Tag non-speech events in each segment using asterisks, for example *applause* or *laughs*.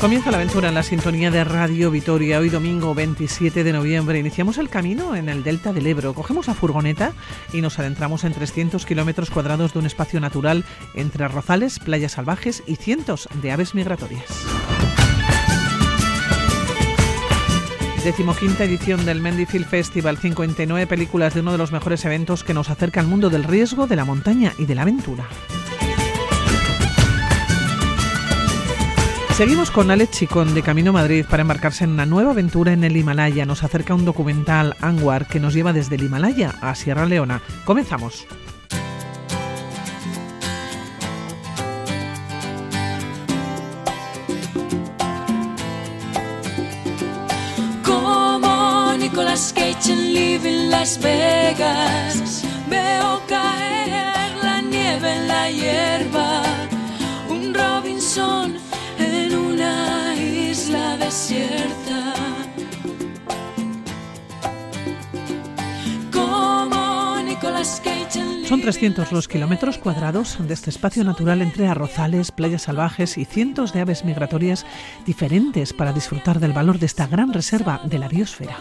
Comienza la aventura en la sintonía de Radio Vitoria. Hoy domingo 27 de noviembre iniciamos el camino en el delta del Ebro. Cogemos la furgoneta y nos adentramos en 300 kilómetros cuadrados de un espacio natural entre arrozales, playas salvajes y cientos de aves migratorias. Decimoquinta edición del Mendyfield Festival, 59 películas de uno de los mejores eventos que nos acerca al mundo del riesgo, de la montaña y de la aventura. Seguimos con Alex Chicón de Camino Madrid para embarcarse en una nueva aventura en el Himalaya. Nos acerca un documental Anwar que nos lleva desde el Himalaya a Sierra Leona. Comenzamos. Como Nicolas Cage en Living Las Vegas, veo caer la nieve en la hierba. Un Robinson en una isla desierta. Son 300 los kilómetros cuadrados de este espacio natural entre arrozales, playas salvajes y cientos de aves migratorias diferentes para disfrutar del valor de esta gran reserva de la biosfera.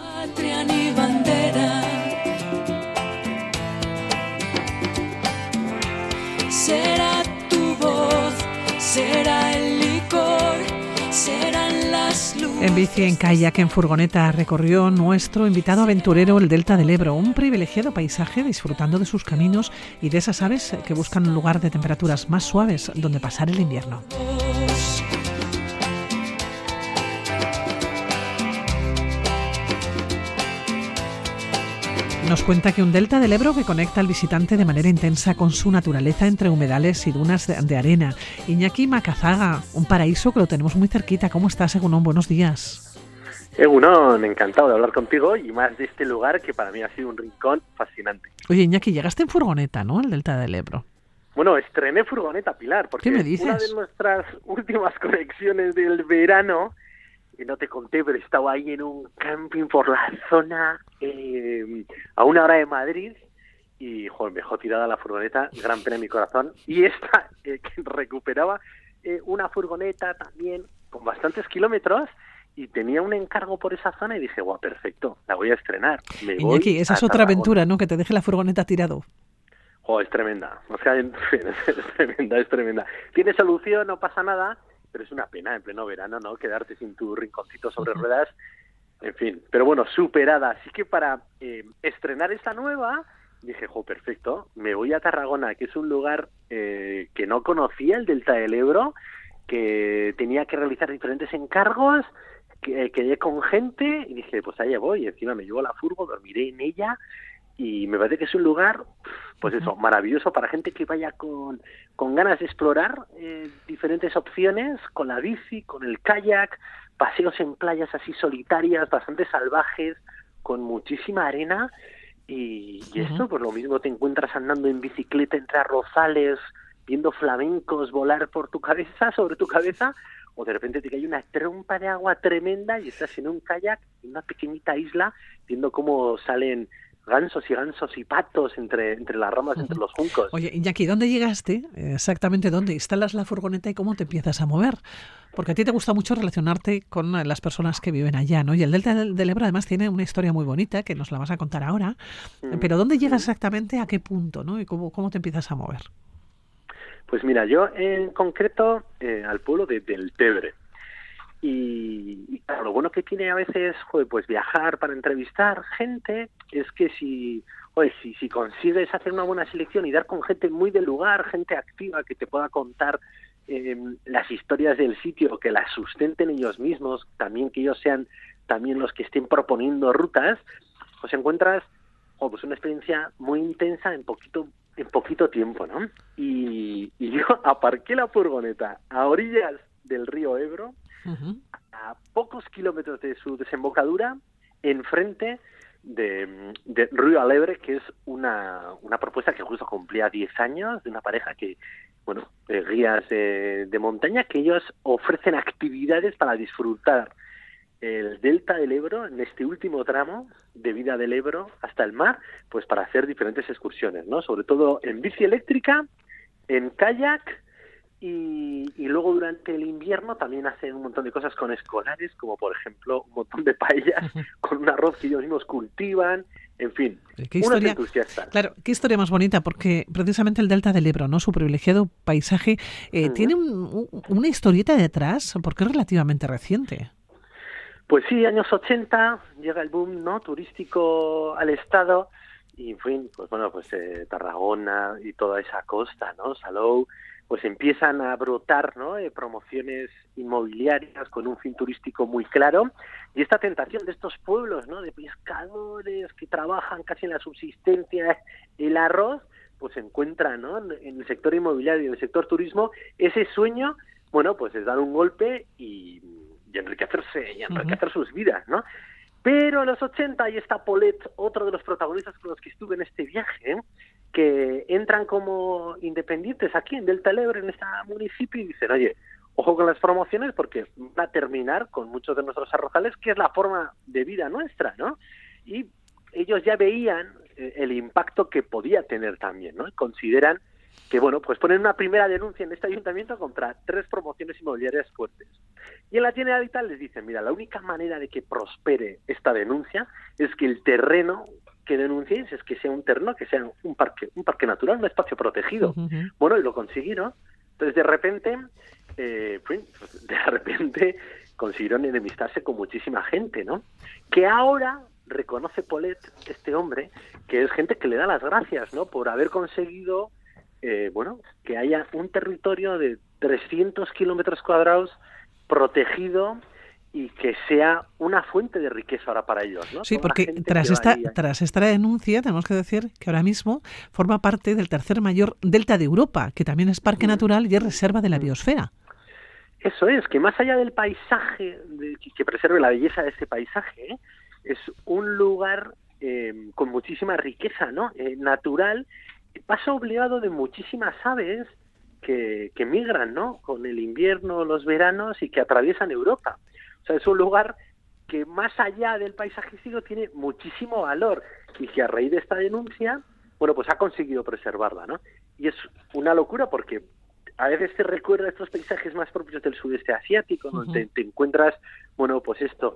Será tu voz, será En bici, en kayak, en furgoneta recorrió nuestro invitado aventurero el Delta del Ebro, un privilegiado paisaje disfrutando de sus caminos y de esas aves que buscan un lugar de temperaturas más suaves donde pasar el invierno. Nos cuenta que un delta del Ebro que conecta al visitante de manera intensa con su naturaleza entre humedales y dunas de, de arena. Iñaki Macazaga, un paraíso que lo tenemos muy cerquita. ¿Cómo estás, Egunon? Buenos días. Egunon, encantado de hablar contigo y más de este lugar que para mí ha sido un rincón fascinante. Oye, Iñaki, llegaste en furgoneta, ¿no? El delta del Ebro. Bueno, estrené furgoneta Pilar, porque ¿Qué me dices? una de nuestras últimas *laughs* conexiones del verano, que no te conté, pero estaba ahí en un camping por la zona eh, a una hora de Madrid y, joder, me dejó tirada la furgoneta, gran pena en mi corazón. Y esta, *laughs* eh, que recuperaba eh, una furgoneta también con bastantes kilómetros y tenía un encargo por esa zona y dije, guau, perfecto, la voy a estrenar. Me voy esa es otra Tarragona". aventura, ¿no? Que te deje la furgoneta tirado. Oh, es tremenda. *laughs* O sea, *laughs* es tremenda, es tremenda. Tiene solución, no pasa nada, pero es una pena en pleno verano, ¿no? Quedarte sin tu rinconcito sobre ruedas. En fin, pero bueno, superada. Así que para eh, estrenar esta nueva, dije, jo, perfecto, me voy a Tarragona, que es un lugar eh, que no conocía, el Delta del Ebro, que tenía que realizar diferentes encargos, que eh, quedé con gente y dije, pues allá voy. Encima me llevo la furgo, dormiré en ella y me parece que es un lugar, pues eso, maravilloso para gente que vaya con, con ganas de explorar eh, diferentes opciones, con la bici, con el kayak, paseos en playas así solitarias, bastante salvajes, con muchísima arena. Y, y esto, pues lo mismo te encuentras andando en bicicleta entre arrozales, viendo flamencos volar por tu cabeza, sobre tu cabeza, o de repente te cae una trompa de agua tremenda y estás en un kayak en una pequeñita isla viendo cómo salen gansos y gansos y patos entre, entre las ramas, entre los juncos. Oye, Iñaki, ¿dónde llegaste? Exactamente dónde instalas la furgoneta y cómo te empiezas a mover. Porque a ti te gusta mucho relacionarte con las personas que viven allá, ¿no? Y el Delta del, Ebro además tiene una historia muy bonita que nos la vas a contar ahora. Mm. Pero ¿dónde llegas exactamente? ¿A qué punto? ¿no? ¿Y cómo, cómo te empiezas a mover? Pues mira, yo en concreto eh, al pueblo de Del Tebre. Y, y claro, lo bueno que tiene a veces pues viajar para entrevistar gente es que si, si, si consigues hacer una buena selección y dar con gente muy del lugar, gente activa que te pueda contar eh, las historias del sitio, que las sustenten ellos mismos, también que ellos sean también los que estén proponiendo rutas, pues encuentras joder, pues una experiencia muy intensa en poquito en poquito tiempo, ¿no? Y, y yo *laughs* aparqué la furgoneta a orillas del río Ebro, a pocos kilómetros de su desembocadura, enfrente de, de Río Alebre, que es una, una propuesta que justo cumplía 10 años de una pareja que, bueno, eh, guías eh, de montaña, que ellos ofrecen actividades para disfrutar el delta del Ebro en este último tramo de vida del Ebro hasta el mar, pues para hacer diferentes excursiones, ¿no? Sobre todo en bici eléctrica, en kayak Y, y, luego durante el invierno también hacen un montón de cosas con escolares, como por ejemplo un montón de paellas *laughs* con un arroz que ellos mismos cultivan, en fin, ¿Qué historia, Claro, qué historia más bonita, porque precisamente el Delta del Ebro, ¿no? su privilegiado paisaje, eh, tiene un, una historieta detrás, porque es relativamente reciente. Pues sí, años 80, llega el boom no turístico al estado, y en fin, pues bueno, pues eh, Tarragona y toda esa costa, ¿no? Salou, pues empiezan a brotar ¿no? Eh, promociones inmobiliarias con un fin turístico muy claro y esta tentación de estos pueblos ¿no? de pescadores que trabajan casi en la subsistencia el arroz pues se encuentra ¿no? en el sector inmobiliario y en el sector turismo ese sueño bueno pues es dar un golpe y, y enriquecerse y enriquecer sus vidas ¿no? Pero en los 80 y está Polet otro de los protagonistas con los que estuve en este viaje que entran como independientes aquí en Delta Lebre, en este municipio, y dicen, oye, ojo con las promociones porque va a terminar con muchos de nuestros arrozales, que es la forma de vida nuestra, ¿no? Y ellos ya veían eh, el impacto que podía tener también, ¿no? consideran que, bueno, pues ponen una primera denuncia en este ayuntamiento contra tres promociones inmobiliarias fuertes. Y en la Generalitat les dicen, mira, la única manera de que prospere esta denuncia es que el terreno que denunciéis es que sea un terreno, que sea un parque, un parque natural, un espacio protegido. Bueno, y lo consiguieron. Entonces, de repente, eh, *laughs* de repente consiguieron enemistarse con muchísima gente, ¿no? Que ahora reconoce Polet, este hombre, que es gente que le da las gracias, ¿no? Por haber conseguido, eh, bueno, que haya un territorio de 300 kilómetros cuadrados protegido y que sea una fuente de riqueza ahora para ellos. ¿no? Sí, porque tras esta, tras esta denuncia tenemos que decir que ahora mismo forma parte del tercer mayor delta de Europa, que también es parque natural y es reserva de la biosfera. Eso es, que más allá del paisaje, que preserve la belleza de ese paisaje, ¿eh? es un lugar eh, con muchísima riqueza ¿no? Eh, natural, paso obligado de muchísimas aves que, que migran ¿no? con el invierno, los veranos y que atraviesan Europa. O sea, es un lugar que más allá del paisajístico tiene muchísimo valor y que a raíz de esta denuncia, bueno, pues ha conseguido preservarla, ¿no? Y es una locura porque a veces te recuerda estos paisajes más propios del sudeste asiático, donde te, encuentras, bueno, pues esto,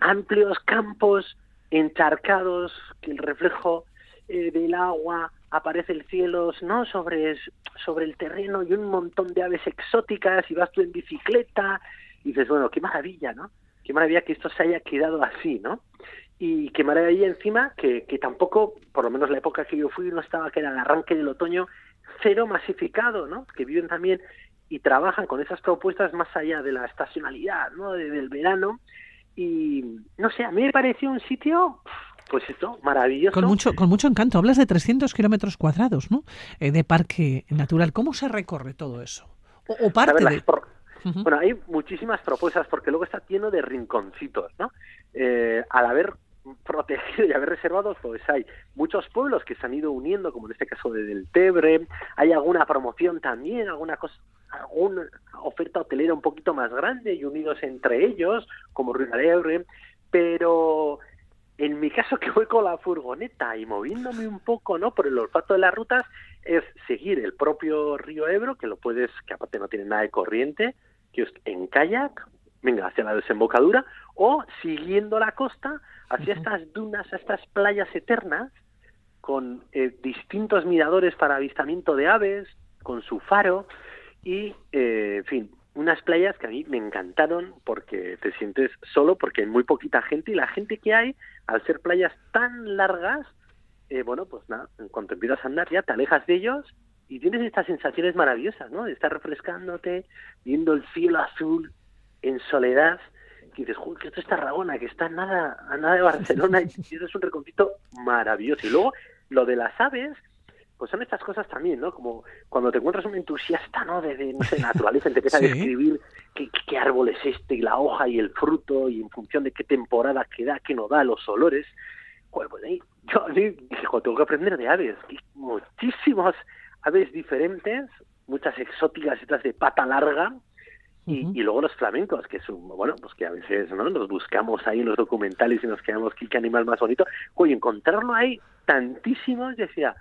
amplios campos encharcados, que el reflejo eh, del agua aparece el cielo, ¿no? Sobre, sobre el terreno y un montón de aves exóticas y vas tú en bicicleta y dices, bueno, qué maravilla, ¿no? Qué maravilla que esto se haya quedado así, ¿no? Y qué maravilla encima que, que tampoco, por lo menos la época que yo fui, no estaba que era el arranque del otoño, cero masificado, ¿no? Que viven también y trabajan con esas propuestas más allá de la estacionalidad, ¿no? del verano. Y no sé, a mí me pareció un sitio, pues esto, maravilloso. Con mucho, con mucho encanto. Hablas de 300 kilómetros cuadrados, ¿no? Eh, de parque natural. ¿Cómo se recorre todo eso? O, parte de... Bueno, hay muchísimas propuestas porque luego está lleno de rinconcitos, ¿no? Eh, al haber protegido y haber reservado, pues hay muchos pueblos que se han ido uniendo, como en este caso de Del Tebre, hay alguna promoción también, alguna cosa, alguna oferta hotelera un poquito más grande y unidos entre ellos, como Río pero en mi caso que voy con la furgoneta y moviéndome un poco, ¿no? Por el olfato de las rutas, es seguir el propio río Ebro, que lo puedes, que aparte no tiene nada de corriente, en kayak, venga, hacia la desembocadura, o siguiendo la costa hacia estas dunas, estas playas eternas, con eh, distintos miradores para avistamiento de aves, con su faro, y, eh, en fin, unas playas que a mí me encantaron porque te sientes solo, porque hay muy poquita gente, y la gente que hay, al ser playas tan largas, eh, bueno, pues nada, en cuanto empiezas a andar ya te alejas de ellos y tienes estas sensaciones maravillosas, ¿no? De estar refrescándote, viendo el cielo azul en soledad, y dices, Joder, que esto es Tarragona, que está a nada, a nada de Barcelona, y eso es un reconcito maravilloso. Y luego, lo de las aves, pues son estas cosas también, ¿no? Como cuando te encuentras un entusiasta, ¿no? De, de no sé, naturaleza, te empieza a describir qué, qué, árbol es este, y la hoja y el fruto, y en función de qué temporada que da, qué no da, los olores. Joder, pues ahí, yo dije, tengo que aprender de aves, muchísimas aves diferentes, muchas exóticas, otras de pata larga, y, y, luego los flamencos, que son, bueno, pues que a veces ¿no? los buscamos ahí en los documentales y nos quedamos, ¿qué, animal más bonito? Oye, encontrarlo ahí tantísimos, decía,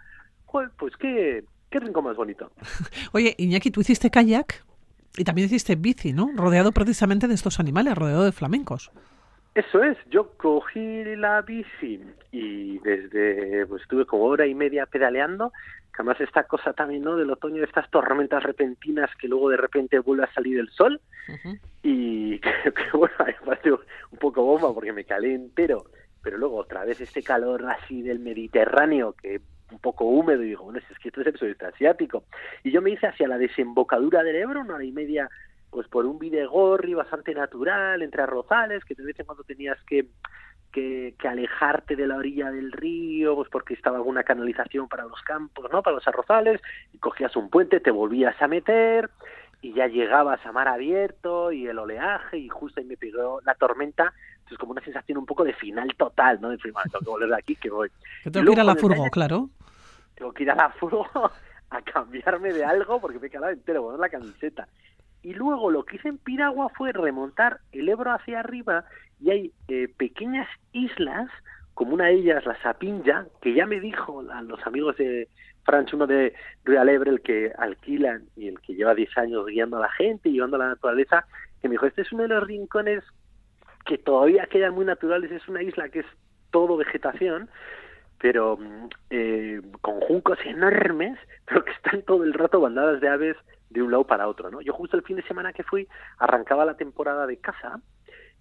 pues qué, qué rincón más bonito. *laughs* Oye, Iñaki, tú hiciste kayak y también hiciste bici, ¿no? Rodeado precisamente de estos animales, rodeado de flamencos. Eso es, yo cogí la bici y desde, pues estuve como hora y media pedaleando, que además esta cosa también, ¿no? Del otoño, de estas tormentas repentinas que luego de repente vuelve a salir el sol Ujú. y *laughs* que, que, bueno, me pareció un poco bomba porque me calé entero, pero luego otra vez este calor así del Mediterráneo que un poco húmedo y digo, bueno, es que esto es el sudeste asiático. Y yo me hice hacia la desembocadura del Ebro, una hora y media pues por un videgorri bastante natural entre arrozales que de vez en cuando tenías que, que, que alejarte de la orilla del río pues porque estaba alguna canalización para los campos no para los arrozales y cogías un puente te volvías a meter y ya llegabas a mar abierto y el oleaje y justo ahí me pegó la tormenta entonces como una sensación un poco de final total no de prima tengo que volver de aquí que voy Que Y tengo que ir a la furgo, claro. tengo que ir a la furgo *laughs* a cambiarme de algo porque me he quedado entero, poner la camiseta. Y luego lo que hice en Piragua fue remontar el Ebro hacia arriba y hay eh, pequeñas islas, como una de ellas, la Sapinja, que ya me dijo a los amigos de Franch, uno de Royal Ebre, el que alquilan y el que lleva 10 años guiando a la gente y llevando a la naturaleza, que me dijo, este es uno de los rincones que todavía quedan muy naturales, es una isla que es todo vegetación, pero mm, eh, con juncos enormes, *laughs* pero que están todo el rato bandadas de aves de un lado para otro, ¿no? Yo justo el fin de semana que fui arrancaba la temporada de caza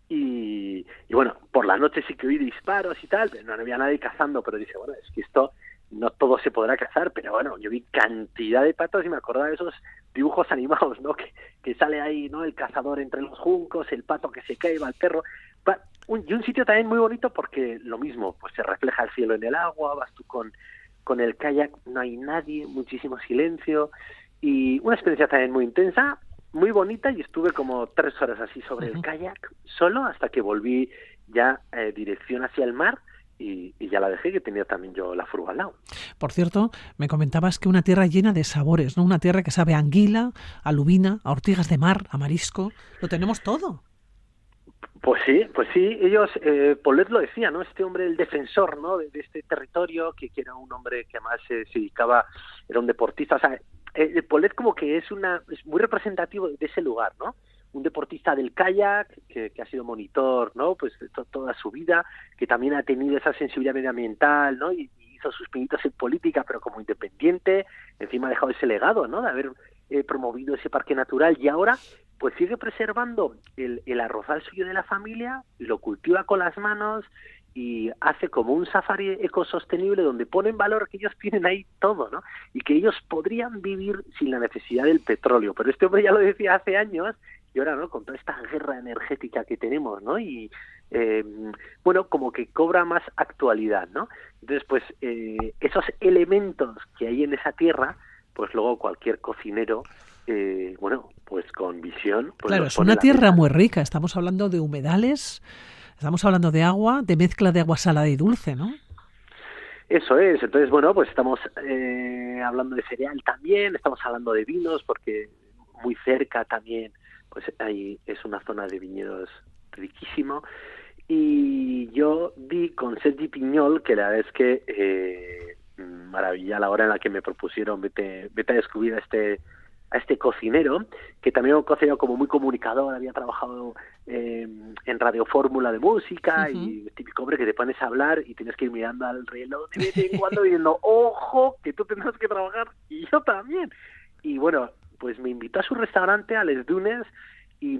y, y bueno, por la noche sí que oí disparos y tal, pero no había nadie cazando, pero dije, bueno, es que esto no todo se podrá cazar, pero bueno, yo vi cantidad de patos y me acordaba de esos dibujos *laughs* animados, ¿no? Que, que sale ahí, ¿no? El cazador entre los juncos, el pato que se cae, va el perro. Va- un- y un sitio también muy bonito porque lo mismo, pues se refleja el cielo en el agua, vas tú con, con el kayak, no hay nadie, muchísimo silencio y una experiencia también muy intensa, muy bonita y estuve como tres horas así sobre el kayak solo hasta que volví ya eh, dirección hacia el mar y, y ya la dejé que tenía también yo la furgo al lado. Por cierto, me comentabas que una tierra llena de sabores, ¿no? Una tierra que sabe a anguila, a lubina, a ortigas de mar, a marisco. Lo tenemos todo. Pues sí, pues sí, ellos, eh, Paulet lo decía, ¿no? Este hombre, el defensor, ¿no? De, de este territorio, que, que era un hombre que además eh, se dedicaba, era un deportista, o sea, eh, Paulet como que es una, es muy representativo de ese lugar, ¿no? Un deportista del kayak, que, ha sido monitor, ¿no? Pues toda su vida, que también ha tenido esa sensibilidad medioambiental, ¿no? Y hizo sus pinitos en política, pero como independiente, encima ha dejado ese legado, ¿no? De haber eh, promovido ese parque natural y ahora pues sigue preservando el, el arrozal suyo de la familia, lo cultiva con las manos y hace como un safari ecosostenible donde pone en valor que ellos tienen ahí todo, ¿no? Y que ellos podrían vivir sin la necesidad del petróleo. Pero este hombre ya lo decía hace años y ahora, ¿no? Con toda esta guerra energética que tenemos, ¿no? Y, eh, bueno, como que cobra más actualidad, ¿no? Entonces, pues, eh, esos elementos que hay en esa tierra, pues luego cualquier cocinero eh, bueno, pues con visión. Pues claro, es una tierra muy rica. Estamos hablando de humedales, estamos hablando de agua, de mezcla de agua salada y dulce, ¿no? Eso es, entonces bueno, pues estamos eh, hablando de cereal también, estamos hablando de vinos porque muy cerca también pues ahí es una zona de viñedos riquísimo y yo vi con Sergi Piñol que la verdad es que eh, maravilla la hora en la que me propusieron vete, vete a descubrir a este a este cocinero, que también era un cocinero como muy comunicador, había trabajado eh, en Radio Fórmula de música Ujú. y el típico hombre que te pones a hablar y tienes que ir mirando al reloj de vez en *laughs* cuando diciendo, ojo, que tú tendrás que trabajar y yo también. Y bueno, pues me invitó a su restaurante, a Les Dunes, y,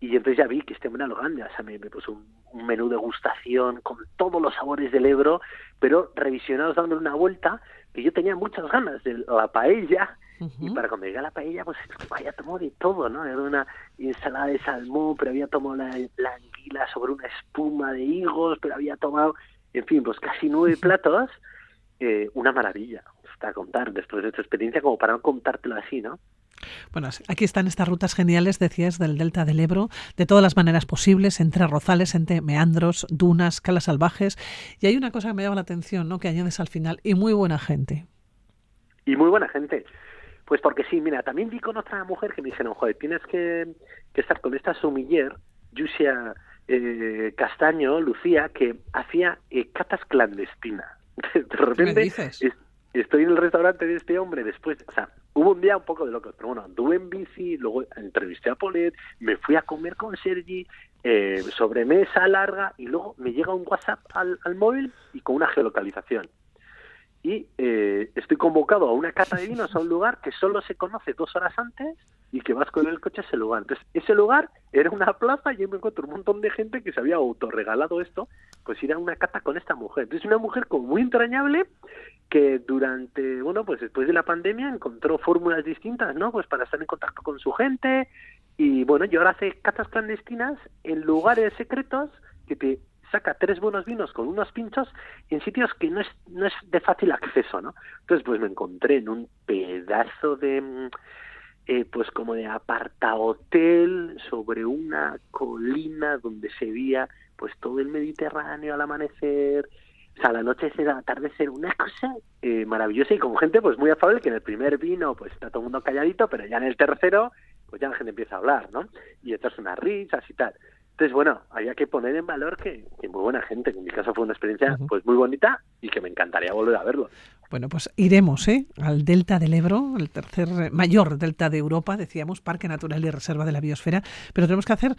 y entonces ya vi que este hombre era lo grande, o sea, me, me puso un, un menú de gustación con todos los sabores del Ebro, pero revisionados dándole una vuelta, que yo tenía muchas ganas de la paella, y para cuando llegué a la paella, pues había tomado de todo, ¿no? Era una ensalada de salmón, pero había tomado la, la anguila sobre una espuma de higos, pero había tomado, en fin, pues casi nueve platos. Eh, una maravilla, está a contar después de esta experiencia, como para no contártelo así, ¿no? Bueno, aquí están estas rutas geniales, decías, del delta del Ebro, de todas las maneras posibles, entre arrozales, entre meandros, dunas, calas salvajes. Y hay una cosa que me llama la atención, ¿no? Que añades al final, y muy buena gente. Y muy buena gente. Pues porque sí, mira, también vi con otra mujer que me dijeron, joder, tienes que, que estar con esta sumiller, Yusia eh, Castaño, Lucía, que hacía eh, catas clandestinas. *laughs* De repente dices? es- estoy en el restaurante de este hombre después, o sea, hubo un día un poco de locos, pero bueno, anduve en bici, luego entrevisté a Polet, me fui a comer con Sergi, eh, sobre mesa larga, y luego me llega un WhatsApp al, al móvil y con una geolocalización. Y eh, estoy convocado a una cata de vinos a un lugar que solo se conoce dos horas antes y que vas con el coche a ese lugar. Entonces, ese lugar era una plaza y yo me encuentro un montón de gente que se había autorregalado esto, pues ir a una cata con esta mujer. Entonces, una mujer como muy entrañable que durante, bueno, pues después de la pandemia encontró fórmulas distintas, ¿no? Pues para estar en contacto con su gente y bueno, y ahora hace catas clandestinas en lugares secretos que te saca tres buenos vinos con unos pinchos en sitios que no es, no es de fácil acceso, ¿no? Entonces, pues me encontré en un pedazo de, mm, eh, pues como de aparta hotel sobre una colina donde se veía pues todo el Mediterráneo al amanecer, o sea, la noche se da atardecer, una cosa eh, maravillosa y con gente pues muy afable que en el primer vino pues está todo el mundo calladito, pero ya en el tercero pues ya la gente empieza a hablar, ¿no? Y echarse unas risas y tal. Entonces, bueno, había que poner en valor que, que muy buena gente, que en mi caso fue una experiencia pues muy bonita y que me encantaría volver a verlo. Bueno, pues iremos ¿eh? al Delta del Ebro, el tercer eh, mayor delta de Europa, decíamos, Parque Natural y Reserva de la Biosfera, pero tenemos que hacer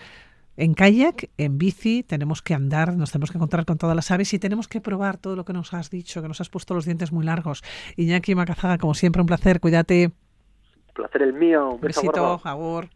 en kayak, en bici, tenemos que andar, nos tenemos que encontrar con todas las aves y tenemos que probar todo lo que nos has dicho, que nos has puesto los dientes muy largos. Iñaki Macazaga, como siempre, un placer, cuídate. Placer el mío, un beso Besito. Agur.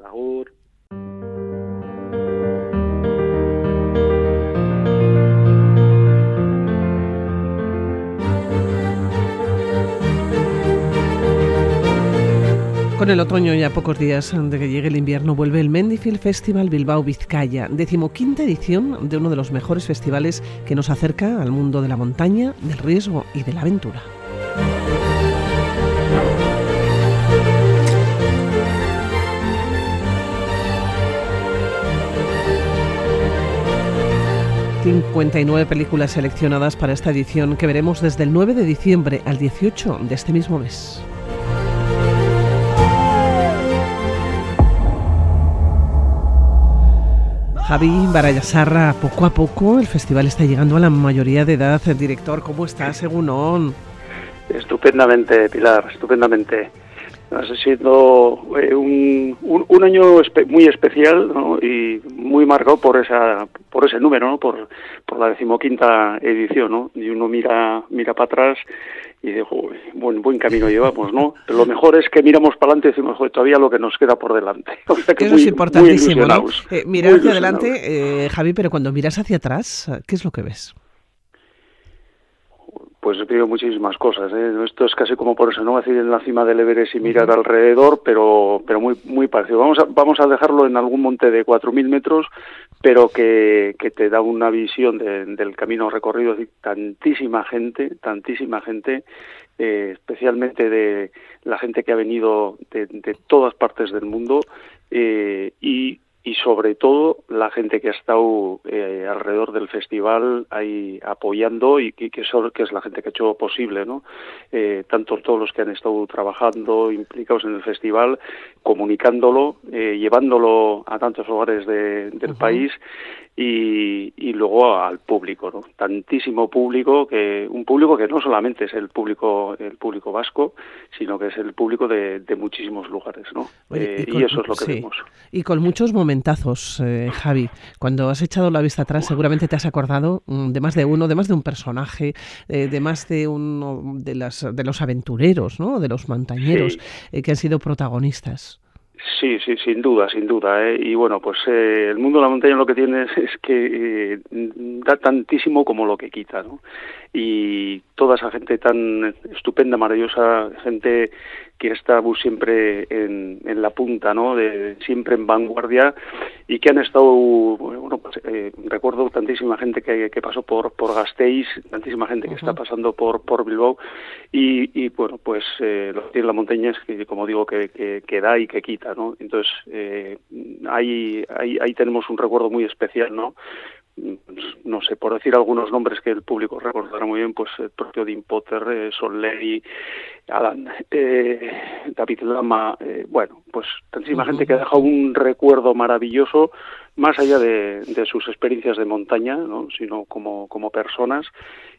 Con el otoño y a pocos días de que llegue el invierno vuelve el Mendifil Festival Bilbao Vizcaya, decimoquinta edición de uno de los mejores festivales que nos acerca al mundo de la montaña, del riesgo y de la aventura. ...59 películas seleccionadas para esta edición que veremos desde el 9 de diciembre al 18 de este mismo mes. Javi Barayasarra, poco a poco el festival está llegando a la mayoría de edad. Director, ¿cómo estás, según? Estupendamente, Pilar, estupendamente. Ha sido eh, un, un, un año espe- muy especial ¿no? y muy marcado por esa por ese número, ¿no? por, por la decimoquinta edición. ¿no? Y uno mira mira para atrás y "Joder, buen, buen camino llevamos, ¿no? Pero lo mejor es que miramos para adelante y decimos, "Joder, todavía lo que nos queda por delante. *laughs* O sea Que eso muy- es importantísimo, muy ¿no? Eh, mirar hacia adelante, eh, Javi, pero cuando miras hacia atrás, ¿qué es lo que ves? Pues veo muchísimas cosas. ¿eh? Esto es casi como por eso, no voy a decir en la cima del Everest y mirar alrededor, pero pero muy muy parecido. Vamos a, vamos a dejarlo en algún monte de 4.000 metros, pero que, que te da una visión de- del camino recorrido. Es decir, tantísima gente, tantísima gente, eh, especialmente de la gente que ha venido de, de todas partes del mundo eh, y y sobre todo la gente que ha estado eh, alrededor del festival ahí apoyando y que, que, es la gente que ha hecho posible, ¿no? Eh, tanto todos los que han estado trabajando, implicados en el festival, comunicándolo, eh, llevándolo a tantos lugares de- del país y, y luego al público, ¿no? Tantísimo público que un público que no solamente es el público el público vasco, sino que es el público de, de muchísimos lugares, ¿no? Oye, Eh, y con- y eso es lo que sí. vemos. Y con muchos momentazos, eh, Javi. Cuando has echado la vista atrás, seguramente te has acordado mm, de más de uno, de más de un personaje, eh, de más de uno de, las, de los aventureros, ¿no? De los montañeros Sí. eh, que han sido protagonistas. Sí, sí, sin duda, sin duda. ¿eh? Y bueno, pues eh, el mundo de la montaña lo que tiene es, que eh, da tantísimo como lo que quita, ¿no? Y toda esa gente tan estupenda, maravillosa, gente que está siempre en, en la punta, ¿no? De, siempre en vanguardia y que han estado, bueno, pues, eh, recuerdo tantísima gente que, que pasó por, por Gasteiz, tantísima gente que está pasando por, por Bilbao y, y bueno, pues eh, lo que tiene la montaña es que, como digo, que, que, que da y que quita, ¿no? Entonces, eh, ahí, ahí, ahí tenemos un recuerdo muy especial, ¿no? No sé, por decir algunos nombres que el público recordará muy bien, pues el propio Dean Potter, eh, Son Ley, Alan, eh, David Lama, eh, bueno, pues tantísima gente que ha dejado un recuerdo maravilloso, más allá de, de sus experiencias de montaña, ¿no? sino como, como personas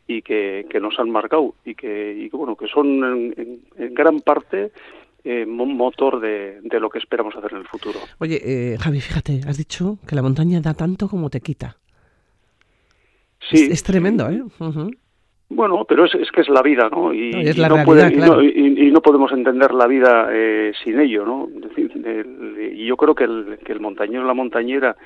y que, que nos han marcado y que, y que bueno, que son en, en, en gran parte eh, motor de, de, lo que esperamos hacer en el futuro. Oye, eh, Javi, fíjate, has dicho que la montaña da tanto como te quita. Sí. Es, es tremendo, ¿eh? Uh -huh. Bueno, pero es, es, que es la vida, ¿no? Y, no, es la y no, realidad, puede, claro. y, no, y, no, podemos entender la vida eh, sin ello, ¿no? Y yo creo que el, que el montañero, la montañera,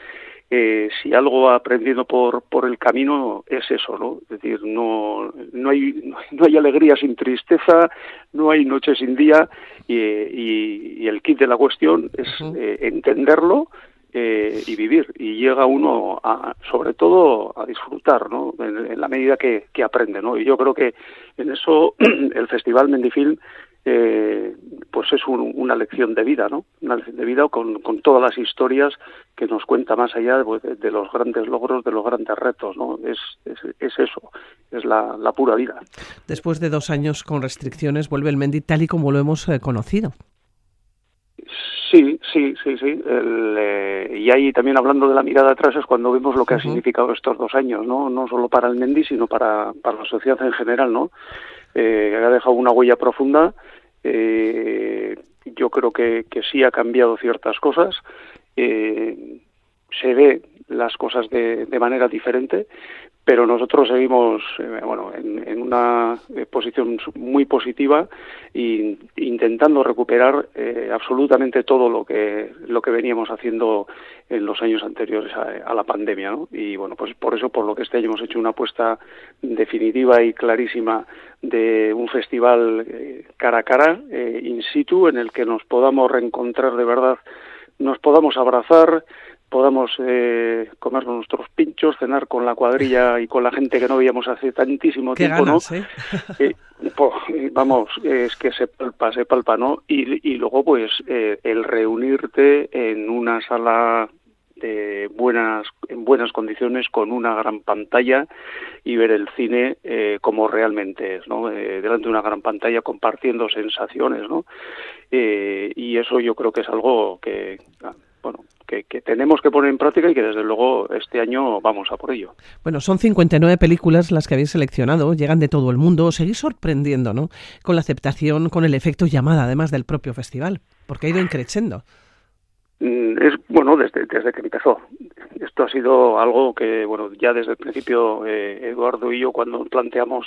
eh, si algo ha aprendido por, por el camino es eso, ¿no? Es decir, no, no, hay, no hay alegría sin tristeza, no hay noche sin día, y, y, y el kit de la cuestión es eh, entenderlo eh, y vivir. Y llega uno, a, sobre todo, a disfrutar, ¿no? En, la medida que, aprende, ¿no? Y yo creo que en eso *clears throat* el Festival Mendifilm eh, pues es un, una lección de vida, ¿no? Una lección de vida con, con todas las historias que nos cuenta más allá pues, de, los grandes logros, de los grandes retos, ¿no? Es, es, es eso, es la, la, pura vida. Después de dos años con restricciones, vuelve el Mendy tal y como lo hemos eh, conocido. Sí, sí, sí, sí. El, eh, y ahí también hablando de la mirada atrás es cuando vemos lo que uh -huh. ha significado estos dos años, ¿no? No solo para el Mendy, sino para, para la sociedad en general, ¿no? Eh, ha dejado una huella profunda. Eh, yo creo que, que, sí ha cambiado ciertas cosas. Eh, se ve las cosas de, de manera diferente, pero nosotros seguimos eh, bueno en, en, una posición muy positiva e intentando recuperar eh, absolutamente todo lo que lo que veníamos haciendo en los años anteriores a, a, la pandemia ¿no? y bueno pues por eso por lo que este año hemos hecho una apuesta definitiva y clarísima de un festival eh, cara a cara eh, in situ en el que nos podamos reencontrar de verdad nos podamos abrazar podamos eh, comernos nuestros pinchos, cenar con la cuadrilla y con la gente que no veíamos hace tantísimo Qué tiempo, ganas, ¿no? ¿eh? *laughs* eh pues, vamos, es que se palpa, se palpa, ¿no? Y, y luego, pues, eh, el reunirte en una sala de buenas en buenas condiciones con una gran pantalla y ver el cine eh, como realmente es no eh, delante de una gran pantalla compartiendo sensaciones no eh, y eso yo creo que es algo que bueno que, tenemos que poner en práctica y que desde luego este año vamos a por ello. Bueno, son 59 películas las que habéis seleccionado, llegan de todo el mundo, seguís sorprendiendo, ¿no? Con la aceptación, con el efecto llamada, además del propio festival, porque ha ido increciendo. Mm, es bueno desde desde que empezó. Esto ha sido algo que bueno ya desde el principio eh, Eduardo y yo cuando planteamos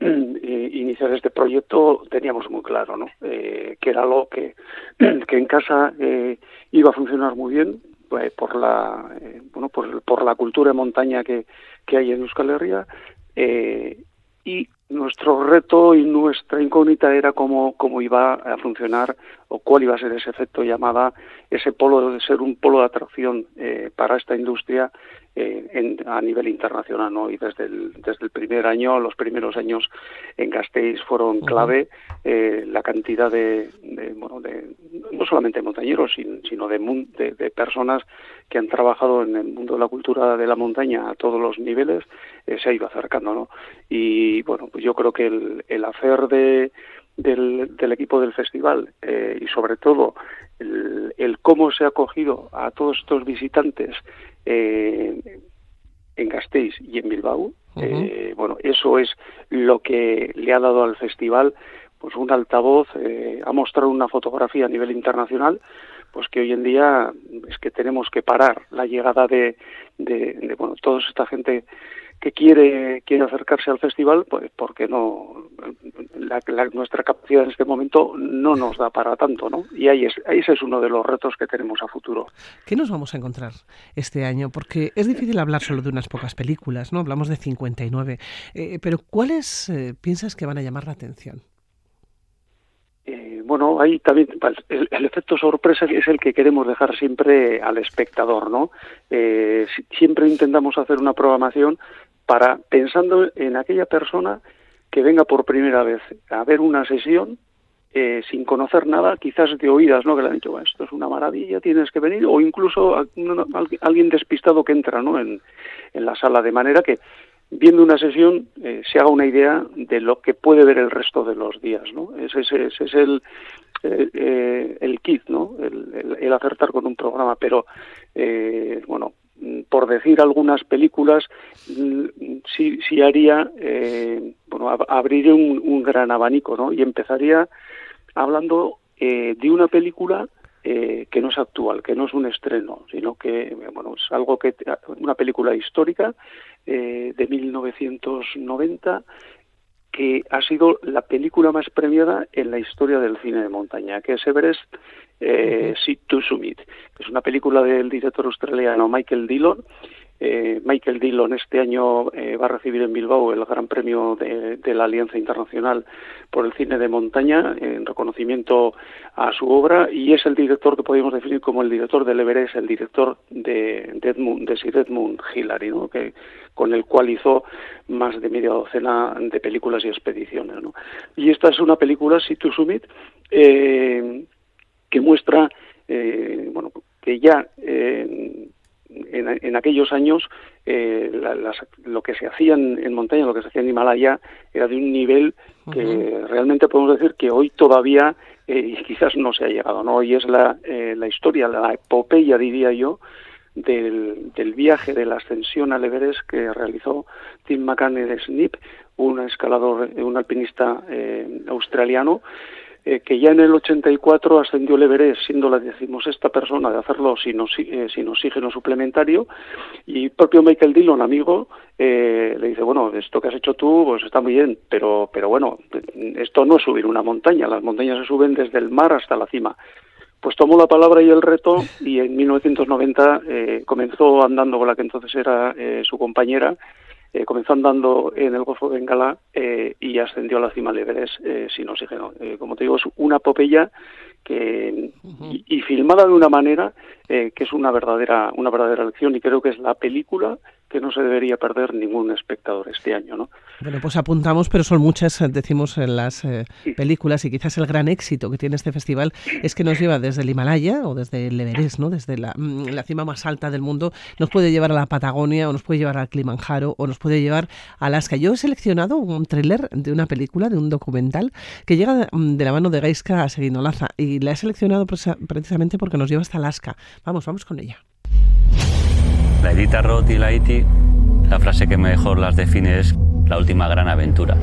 eh, iniciar este proyecto teníamos muy claro no eh, que era algo que *clears throat* que en casa eh, iba a funcionar muy bien pues, por la eh, bueno por, por la cultura de montaña que que hay en Euskal Herria eh, y nuestro reto y nuestra incógnita era cómo, cómo iba a funcionar o cuál iba a ser ese efecto llamada, ese polo de ser un polo de atracción eh, para esta industria eh, en, a nivel internacional, ¿no? Y desde el, desde el primer año, los primeros años en Gasteiz fueron clave, eh, la cantidad de, de, bueno, de, no solamente montañeros, sino de, de, de, personas que han trabajado en el mundo de la cultura de la montaña a todos los niveles, eh, se ha ido acercando, ¿no? Y, bueno, pues yo creo que el, el hacer de, del, del, equipo del festival eh, y sobre todo el, el, cómo se ha acogido a todos estos visitantes eh, en Gasteiz y en Bilbao. Uh -huh. eh, bueno, eso es lo que le ha dado al festival pues un altavoz, eh, ha mostrado una fotografía a nivel internacional, pues que hoy en día es que tenemos que parar la llegada de, de, de bueno, toda esta gente que quiere quiere acercarse al festival pues porque no la, la, nuestra capacidad en este momento no nos da para tanto no y ahí es ahí ese es uno de los retos que tenemos a futuro. Qué nos vamos a encontrar este año porque es difícil hablar solo de unas pocas películas no hablamos de 59 eh, pero cuáles eh, piensas que van a llamar la atención eh, bueno, ahí también el, el, efecto sorpresa es el que queremos dejar siempre al espectador, ¿no? Eh, siempre intentamos hacer una programación para pensando en aquella persona que venga por primera vez a ver una sesión eh, sin conocer nada, quizás de oídas, ¿no? Que le han dicho, esto es una maravilla, tienes que venir, o incluso alguien despistado que entra, ¿no? En, en la sala, de manera que viendo una sesión eh, se haga una idea de lo que puede ver el resto de los días, ¿no? Ese, es el, eh, el kit, ¿no? El, el, acertar con un programa, pero eh, bueno, por decir algunas películas, mm, sí, sí haría, eh, bueno, abriría un, un, gran abanico, ¿no? Y empezaría hablando eh, de una película eh, que no es actual, que no es un estreno, sino que, bueno, es algo que, una película histórica eh, de 1990 que ha sido la película más premiada en la historia del cine de montaña, que es Everest eh, to Summit. Es una película del director australiano Michael Dillon. Eh, Michael Dillon este año eh, va a recibir en Bilbao el Gran Premio de, la Alianza Internacional por el Cine de Montaña en reconocimiento a su obra y es el director que podemos definir como el director del Everest, el director de, de, Edmund, de Sir Edmund Hillary, ¿no? que, con el cual hizo más de media docena de películas y expediciones. ¿no? Y esta es una película, Si to Summit, eh, que muestra eh, bueno que ya eh, en, en, aquellos años eh, lo que se hacía en, montaña, lo que se hacía en Himalaya, era de un nivel que realmente podemos decir que hoy todavía eh, quizás no se ha llegado. ¿no? Hoy es la, eh, la historia, la epopeya, diría yo, del, del, viaje de la ascensión al Everest que realizó Tim McCann de SNIP, un escalador, un alpinista eh, australiano, eh, que ya en el 84 ascendió el Everest, siendo la decimosexta persona de hacerlo sin, eh, sin oxígeno suplementario, y propio Michael Dillon, amigo, eh, le dice, bueno, esto que has hecho tú, pues está muy bien, pero, pero bueno, esto no es subir una montaña, las montañas se suben desde el mar hasta la cima. Pues tomó la palabra y el reto y en 1990 eh, comenzó andando con la que entonces era eh, su compañera eh, comenzó andando en el Golfo de Bengala eh, y ascendió a la cima de Everest eh, sin oxígeno. Eh, como te digo, es una epopeya que, y, y, filmada de una manera que es una verdadera, una verdadera lección y creo que es la película que no se debería perder ningún espectador este año, ¿no? Bueno, pues apuntamos, pero son muchas, decimos en las eh, películas, y quizás el gran éxito que tiene este festival es que nos lleva desde el Himalaya o desde el Everest, ¿no? Desde la, mm, la cima más alta del mundo, nos puede llevar a la Patagonia, o nos puede llevar al Kilimanjaro, o nos puede llevar a Alaska. Yo he seleccionado un tráiler de una película, de un documental, que llega mm, de la mano de Gaiska a Seguinolaza, y la he seleccionado precisamente porque nos lleva hasta Alaska. Vamos, vamos con ella. La Edita Roth y la Iti, la frase que mejor las define es la última gran aventura.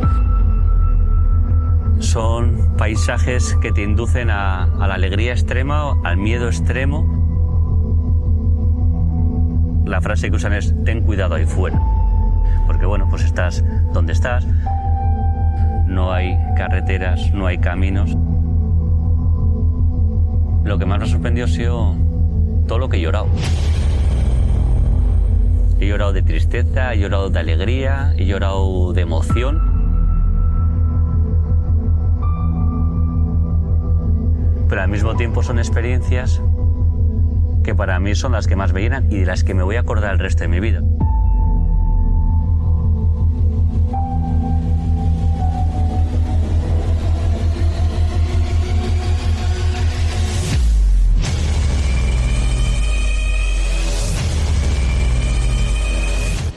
Son paisajes que te inducen a, la alegría extrema, al miedo extremo. La frase que usan es ten cuidado ahí fuera. Porque bueno, pues estás donde estás, no hay carreteras, no hay caminos. Lo que más me sorprendió ha sido todo lo que he llorado. He llorado de tristeza, he llorado de alegría, he llorado de emoción. Pero al mismo tiempo son experiencias que para mí son las que más me llenan y de las que me voy a acordar el resto de mi vida.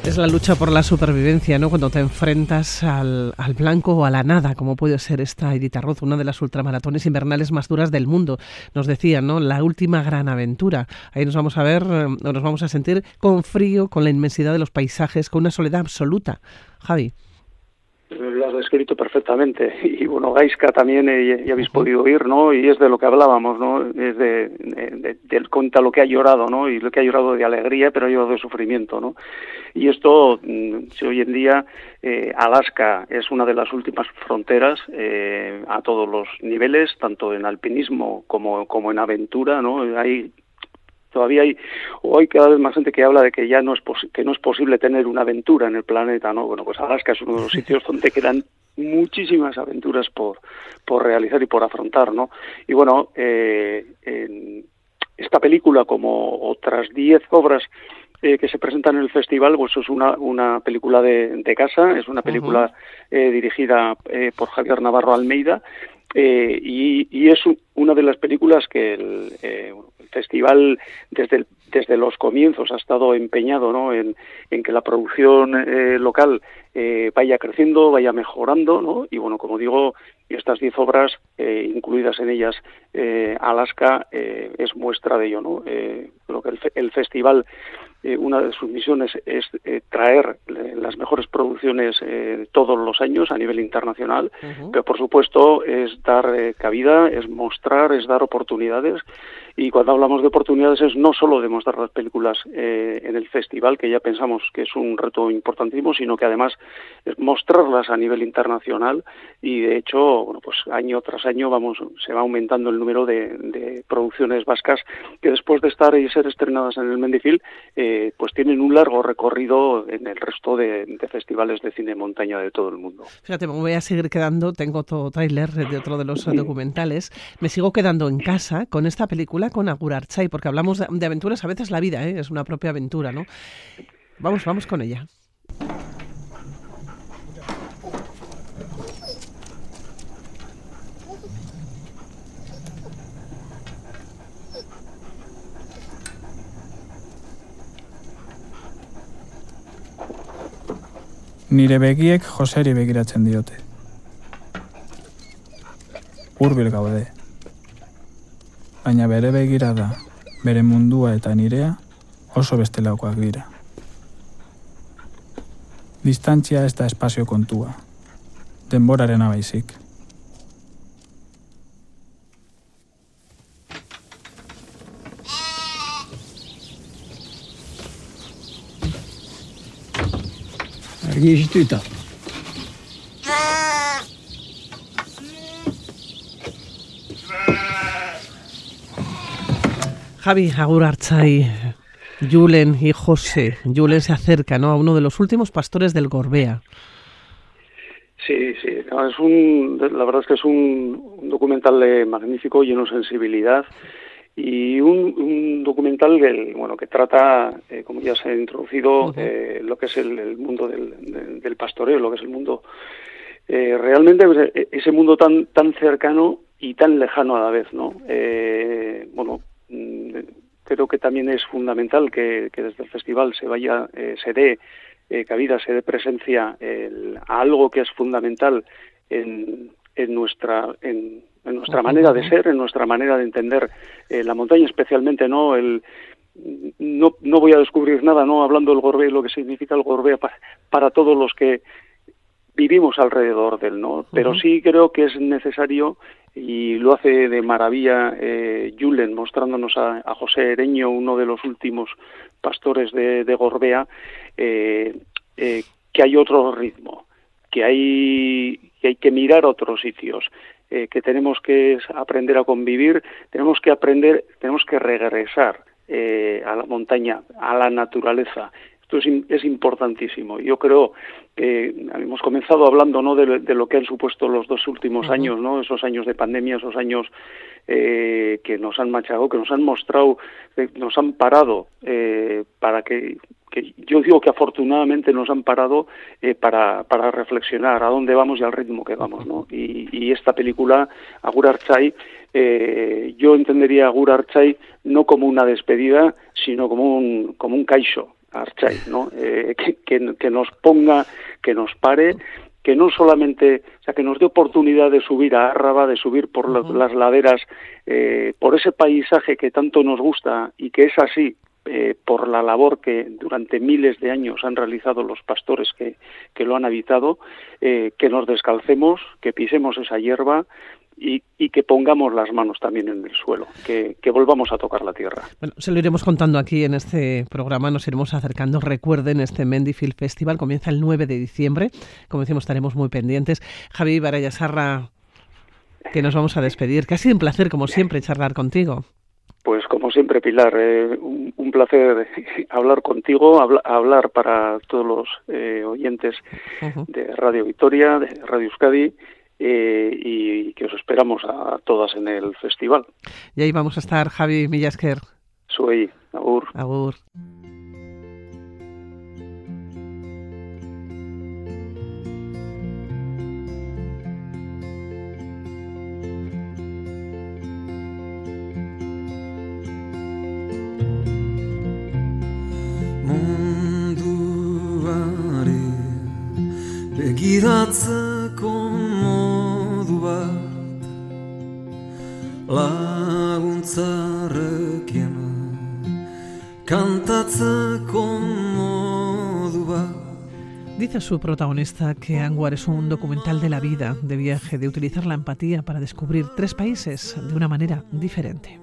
Es la lucha por la supervivencia, ¿no? Cuando te enfrentas al, al, blanco o a la nada, como puede ser esta Edita Roth, una de las ultramaratones invernales más duras del mundo. Nos decía, ¿no? La última gran aventura. Ahí nos vamos a ver, o nos vamos a sentir con frío, con la inmensidad de los paisajes, con una soledad absoluta. Javi lo has descrito perfectamente. *laughs* Y bueno Gaiska también eh, ya habéis podido oír no y es de lo que hablábamos no es de, de, de, cuenta lo que ha llorado no y lo que ha llorado de alegría pero ha llorado de sufrimiento no y esto mm, si hoy en día eh, Alaska es una de las últimas fronteras eh, a todos los niveles tanto en alpinismo como como en aventura no hay todavía hay o hay cada vez más gente que habla de que ya no es que no es posible tener una aventura en el planeta no bueno pues Alaska es uno de los sitios donde quedan muchísimas aventuras por por realizar y por afrontar no y bueno eh, en esta película como otras diez obras eh, que se presentan en el festival, pues es una, una película de, de casa, es una película uh -huh. eh, dirigida eh, por Javier Navarro Almeida, eh, y, y, es una de las películas que el, eh, el festival desde el, desde los comienzos ha estado empeñado ¿no? en, en que la producción eh, local eh, vaya creciendo, vaya mejorando, ¿no? y bueno, como digo, estas diez obras, eh, incluidas en ellas eh, Alaska, eh, es muestra de ello. ¿no? Eh, creo que el, el festival eh, una de sus misiones es eh, traer eh, las mejores producciones eh, todos los años a nivel internacional, uh -huh. pero por supuesto es dar eh, cabida, es mostrar, es dar oportunidades y cuando hablamos de oportunidades es no solo demostrar las películas eh, en el festival, que ya pensamos que es un reto importantísimo, sino que además es mostrarlas a nivel internacional. Y de hecho, bueno, pues año tras año vamos se va aumentando el número de, de producciones vascas que después de estar y ser estrenadas en el Mendifil eh, pues tienen un largo recorrido en el resto de, de, festivales de cine de montaña de todo el mundo. Fíjate, me voy a seguir quedando, tengo otro tráiler de otro de los documentales, me sigo quedando en casa con esta película con Agur Archay, porque hablamos de, de aventuras, a veces la vida ¿eh? es una propia aventura, ¿no? Vamos, vamos con ella. Nire begiek Joseri begiratzen diote. Hurbil gaude. Baina bere begirada, bere mundua eta nirea oso bestelaukoak dira. Distantzia ez da espazio kontua. Denboraren abaizik. Argi Javi Agur Archay, Julen y José. Julen se acerca ¿no? a uno de los últimos pastores del Gorbea. Sí, sí, no, es un, la verdad es que es un, un documental de magnífico, lleno de sensibilidad y un, un documental que, bueno, que trata, eh, como ya se ha introducido, uh -huh. eh, lo que es el, el mundo del, del, del, pastoreo, lo que es el mundo, eh, realmente pues, ese mundo tan, tan cercano y tan lejano a la vez, ¿no? Eh, bueno, creo que también es fundamental que, que desde el festival se vaya, eh, se dé eh, cabida, se dé presencia el, a algo que es fundamental en, en nuestra en, en nuestra manera de ser, en nuestra manera de entender eh, la montaña, especialmente no el no, no voy a descubrir nada, no hablando del Gorbea, lo que significa el Gorbea para, para todos los que vivimos alrededor del no, pero uh -huh. sí creo que es necesario y lo hace de maravilla eh, Julen mostrándonos a, a, José Ereño, uno de los últimos pastores de, de Gorbea, eh, eh, que hay otro ritmo, que hay que hay que mirar otros sitios, eh, que tenemos que aprender a convivir, tenemos que aprender, tenemos que regresar eh, a la montaña, a la naturaleza. Esto es, es importantísimo. Yo creo que hemos comenzado hablando ¿no? de, de, lo que han supuesto los dos últimos uh -huh. años, ¿no? esos años de pandemia, esos años eh, que nos han machado, que nos han mostrado, nos han parado eh, para que que yo digo que afortunadamente nos han parado eh, para, para reflexionar a dónde vamos y al ritmo que vamos, ¿no? Y, y esta película, Agur Archay, eh, yo entendería a Agur Archay no como una despedida, sino como un, como un caixo Archay, ¿no? Eh, que, que, que nos ponga, que nos pare, que no solamente, o sea, que nos dé oportunidad de subir a Árraba, de subir por uh -huh. las laderas, eh, por ese paisaje que tanto nos gusta y que es así, eh, por la labor que durante miles de años han realizado los pastores que, que lo han habitado, eh, que nos descalcemos, que pisemos esa hierba y, y, que pongamos las manos también en el suelo, que, que, volvamos a tocar la tierra. Bueno, se lo iremos contando aquí en este programa, nos iremos acercando. Recuerden, este Mendifield Festival comienza el 9 de diciembre, como decimos, estaremos muy pendientes. Javi Barayasarra, que nos vamos a despedir, que ha sido un placer, como siempre, charlar contigo. Pues como siempre, Pilar, eh, un, un, placer *laughs* hablar contigo, habla, hablar para todos los eh, oyentes uh -huh. de Radio Victoria, de Radio Euskadi, eh, y, que os esperamos a todas en el festival. Y ahí vamos a estar, Javi Millasquer. Soy Agur. Agur. Dice su protagonista que Anwar es un documental de la vida, de viaje, de utilizar la empatía para descubrir tres países de una manera diferente.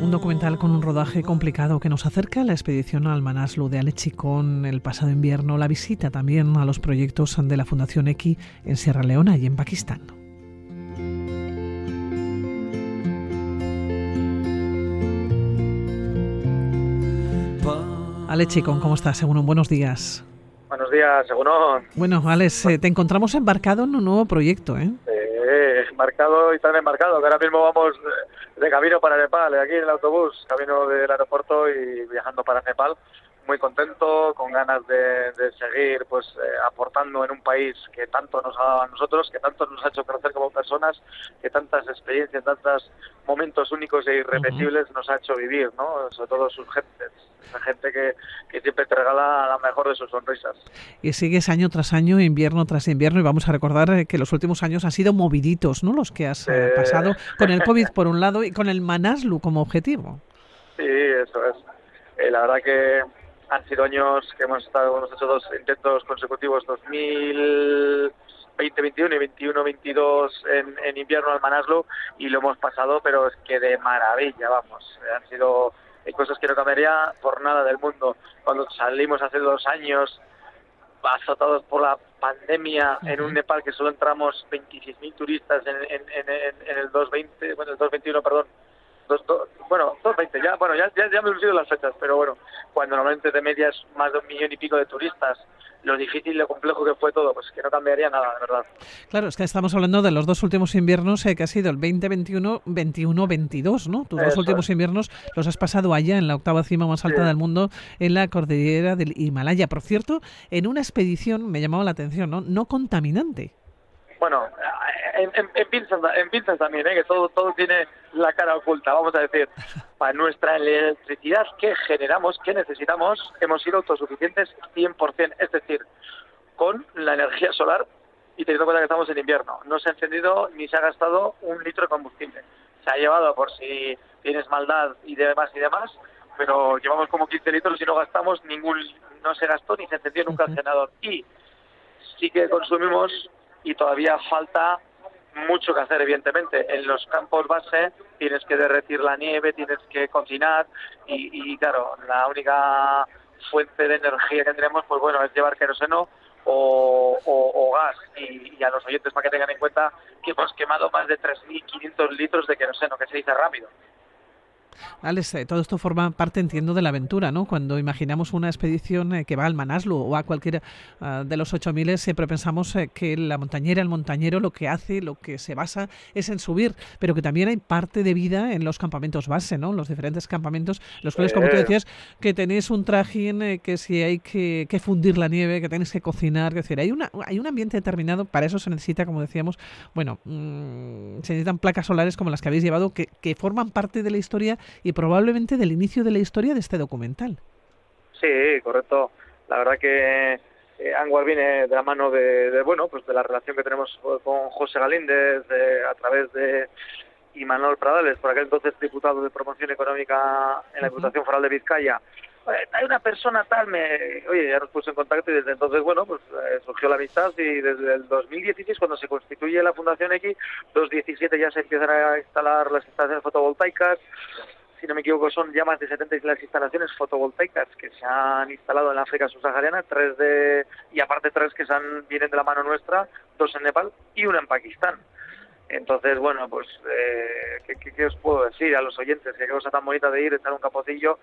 Un documental con un rodaje complicado que nos acerca a la expedición al Manaslu de Alechicón el pasado invierno, la visita también a los proyectos de la Fundación X en Sierra Leona y en Pakistán. Alechicón, ¿cómo estás? Según buenos días. Buenos días, según Bueno, Alex, eh, te encontramos embarcado en un nuevo proyecto, ¿eh? eh, embarcado y tan embarcado, que ahora mismo vamos eh, de camino para Nepal, aquí en el autobús, camino del aeropuerto y viajando para Nepal. Muy contento, con ganas de, de seguir pues eh, aportando en un país que tanto nos ha dado a nosotros, que tanto nos ha hecho crecer como personas, que tantas experiencias, tantos momentos únicos e irrepetibles nos ha hecho vivir, ¿no? Sobre todo sus gentes, la gente que, que siempre te regala la mejor de sus sonrisas. Y sigues año tras año, invierno tras invierno, y vamos a recordar eh, que los últimos años han sido moviditos, ¿no? Los que has eh, Eh. pasado con el COVID por un lado y con el Manaslu como objetivo. Sí, eso es. Eh, la verdad que han sido años que hemos estado, hemos hecho dos intentos consecutivos, 2020, 21 y 21, 22 en, en invierno al Manaslu y lo hemos pasado, pero es que de maravilla, vamos. Han sido cosas que no cambiaría por nada del mundo. Cuando salimos hace dos años, azotados por la pandemia en un Nepal que solo entramos 26.000 turistas en, en, en, el 220, bueno, el 221, perdón, dos, dos- bueno, 220, ya, bueno, ya, ya, ya me he olvidado las fechas, pero bueno, cuando normalmente de media es más de un millón y pico de turistas, lo difícil y lo complejo que fue todo, pues que no cambiaría nada, de verdad. Claro, es que estamos hablando de los dos últimos inviernos, eh, que ha sido el 2021, 21-22, ¿no? Tus dos últimos es. inviernos los has pasado allá, en la octava cima más alta Sí. del mundo, en la cordillera del Himalaya. Por cierto, en una expedición, me llamaba la atención, ¿no? No contaminante. Bueno, en, en, en también, ¿eh? que todo, todo tiene la cara oculta, vamos a decir. *laughs* Para nuestra electricidad que generamos, que necesitamos, hemos sido autosuficientes 100%, es decir, con la energía solar y teniendo en cuenta que estamos en invierno. No se ha encendido ni se ha gastado un litro de combustible. Se ha llevado por si tienes maldad y demás y demás, pero llevamos como 15 litros y no gastamos ningún, no se gastó ni se encendió nunca el generador. Y sí que consumimos y todavía falta mucho que hacer, evidentemente. En los campos base tienes que derretir la nieve, tienes que cocinar y, claro, la única fuente de energía que tenemos, pues bueno, es llevar queroseno o gas. Y, y a los oyentes para que tengan en cuenta que hemos quemado más de 3.500 litros de queroseno, que se dice rápido. Alex, eh, todo esto forma parte, entiendo, de la aventura, ¿no? Cuando imaginamos una expedición eh, que va al Manaslu o a cualquiera ah, de los 8000, siempre pensamos eh, que la montañera, el montañero, lo que hace, lo que se basa es en subir, pero que también hay parte de vida en los campamentos base, ¿no? Los diferentes campamentos, los cuales, como tú decías, que tenéis un trajín, que si hay que, que fundir la nieve, que tenéis que cocinar, que decir, hay, una, hay un ambiente determinado, para eso se necesita, como decíamos, bueno, mm, se necesitan placas solares como las que habéis llevado, que, que forman parte de la historia y probablemente del inicio de la historia de este documental. Sí, correcto. La verdad que eh, Anguar viene de la mano de, de, bueno, pues de la relación que tenemos con José Galíndez de- a través de Imanol Pradales, por aquel entonces diputado de promoción económica en la. Diputación Foral de Vizcaya. Eh, Hay una persona tal, me, oye, ya nos puso en contacto y desde entonces, bueno, pues eh, surgió la amistad y desde el 2016, cuando se constituye la Fundación X, 2017 ya se empiezan a instalar las instalaciones fotovoltaicas, si no me equivoco, son ya más de 70 las instalaciones fotovoltaicas que se han instalado en África subsahariana, tres de, y aparte tres que se han, vienen de la mano nuestra, dos en Nepal y una en Pakistán. Entonces, bueno, pues, eh, ¿qué, qué, os puedo decir a los oyentes? Qué cosa tan bonita de ir, echar un capocillo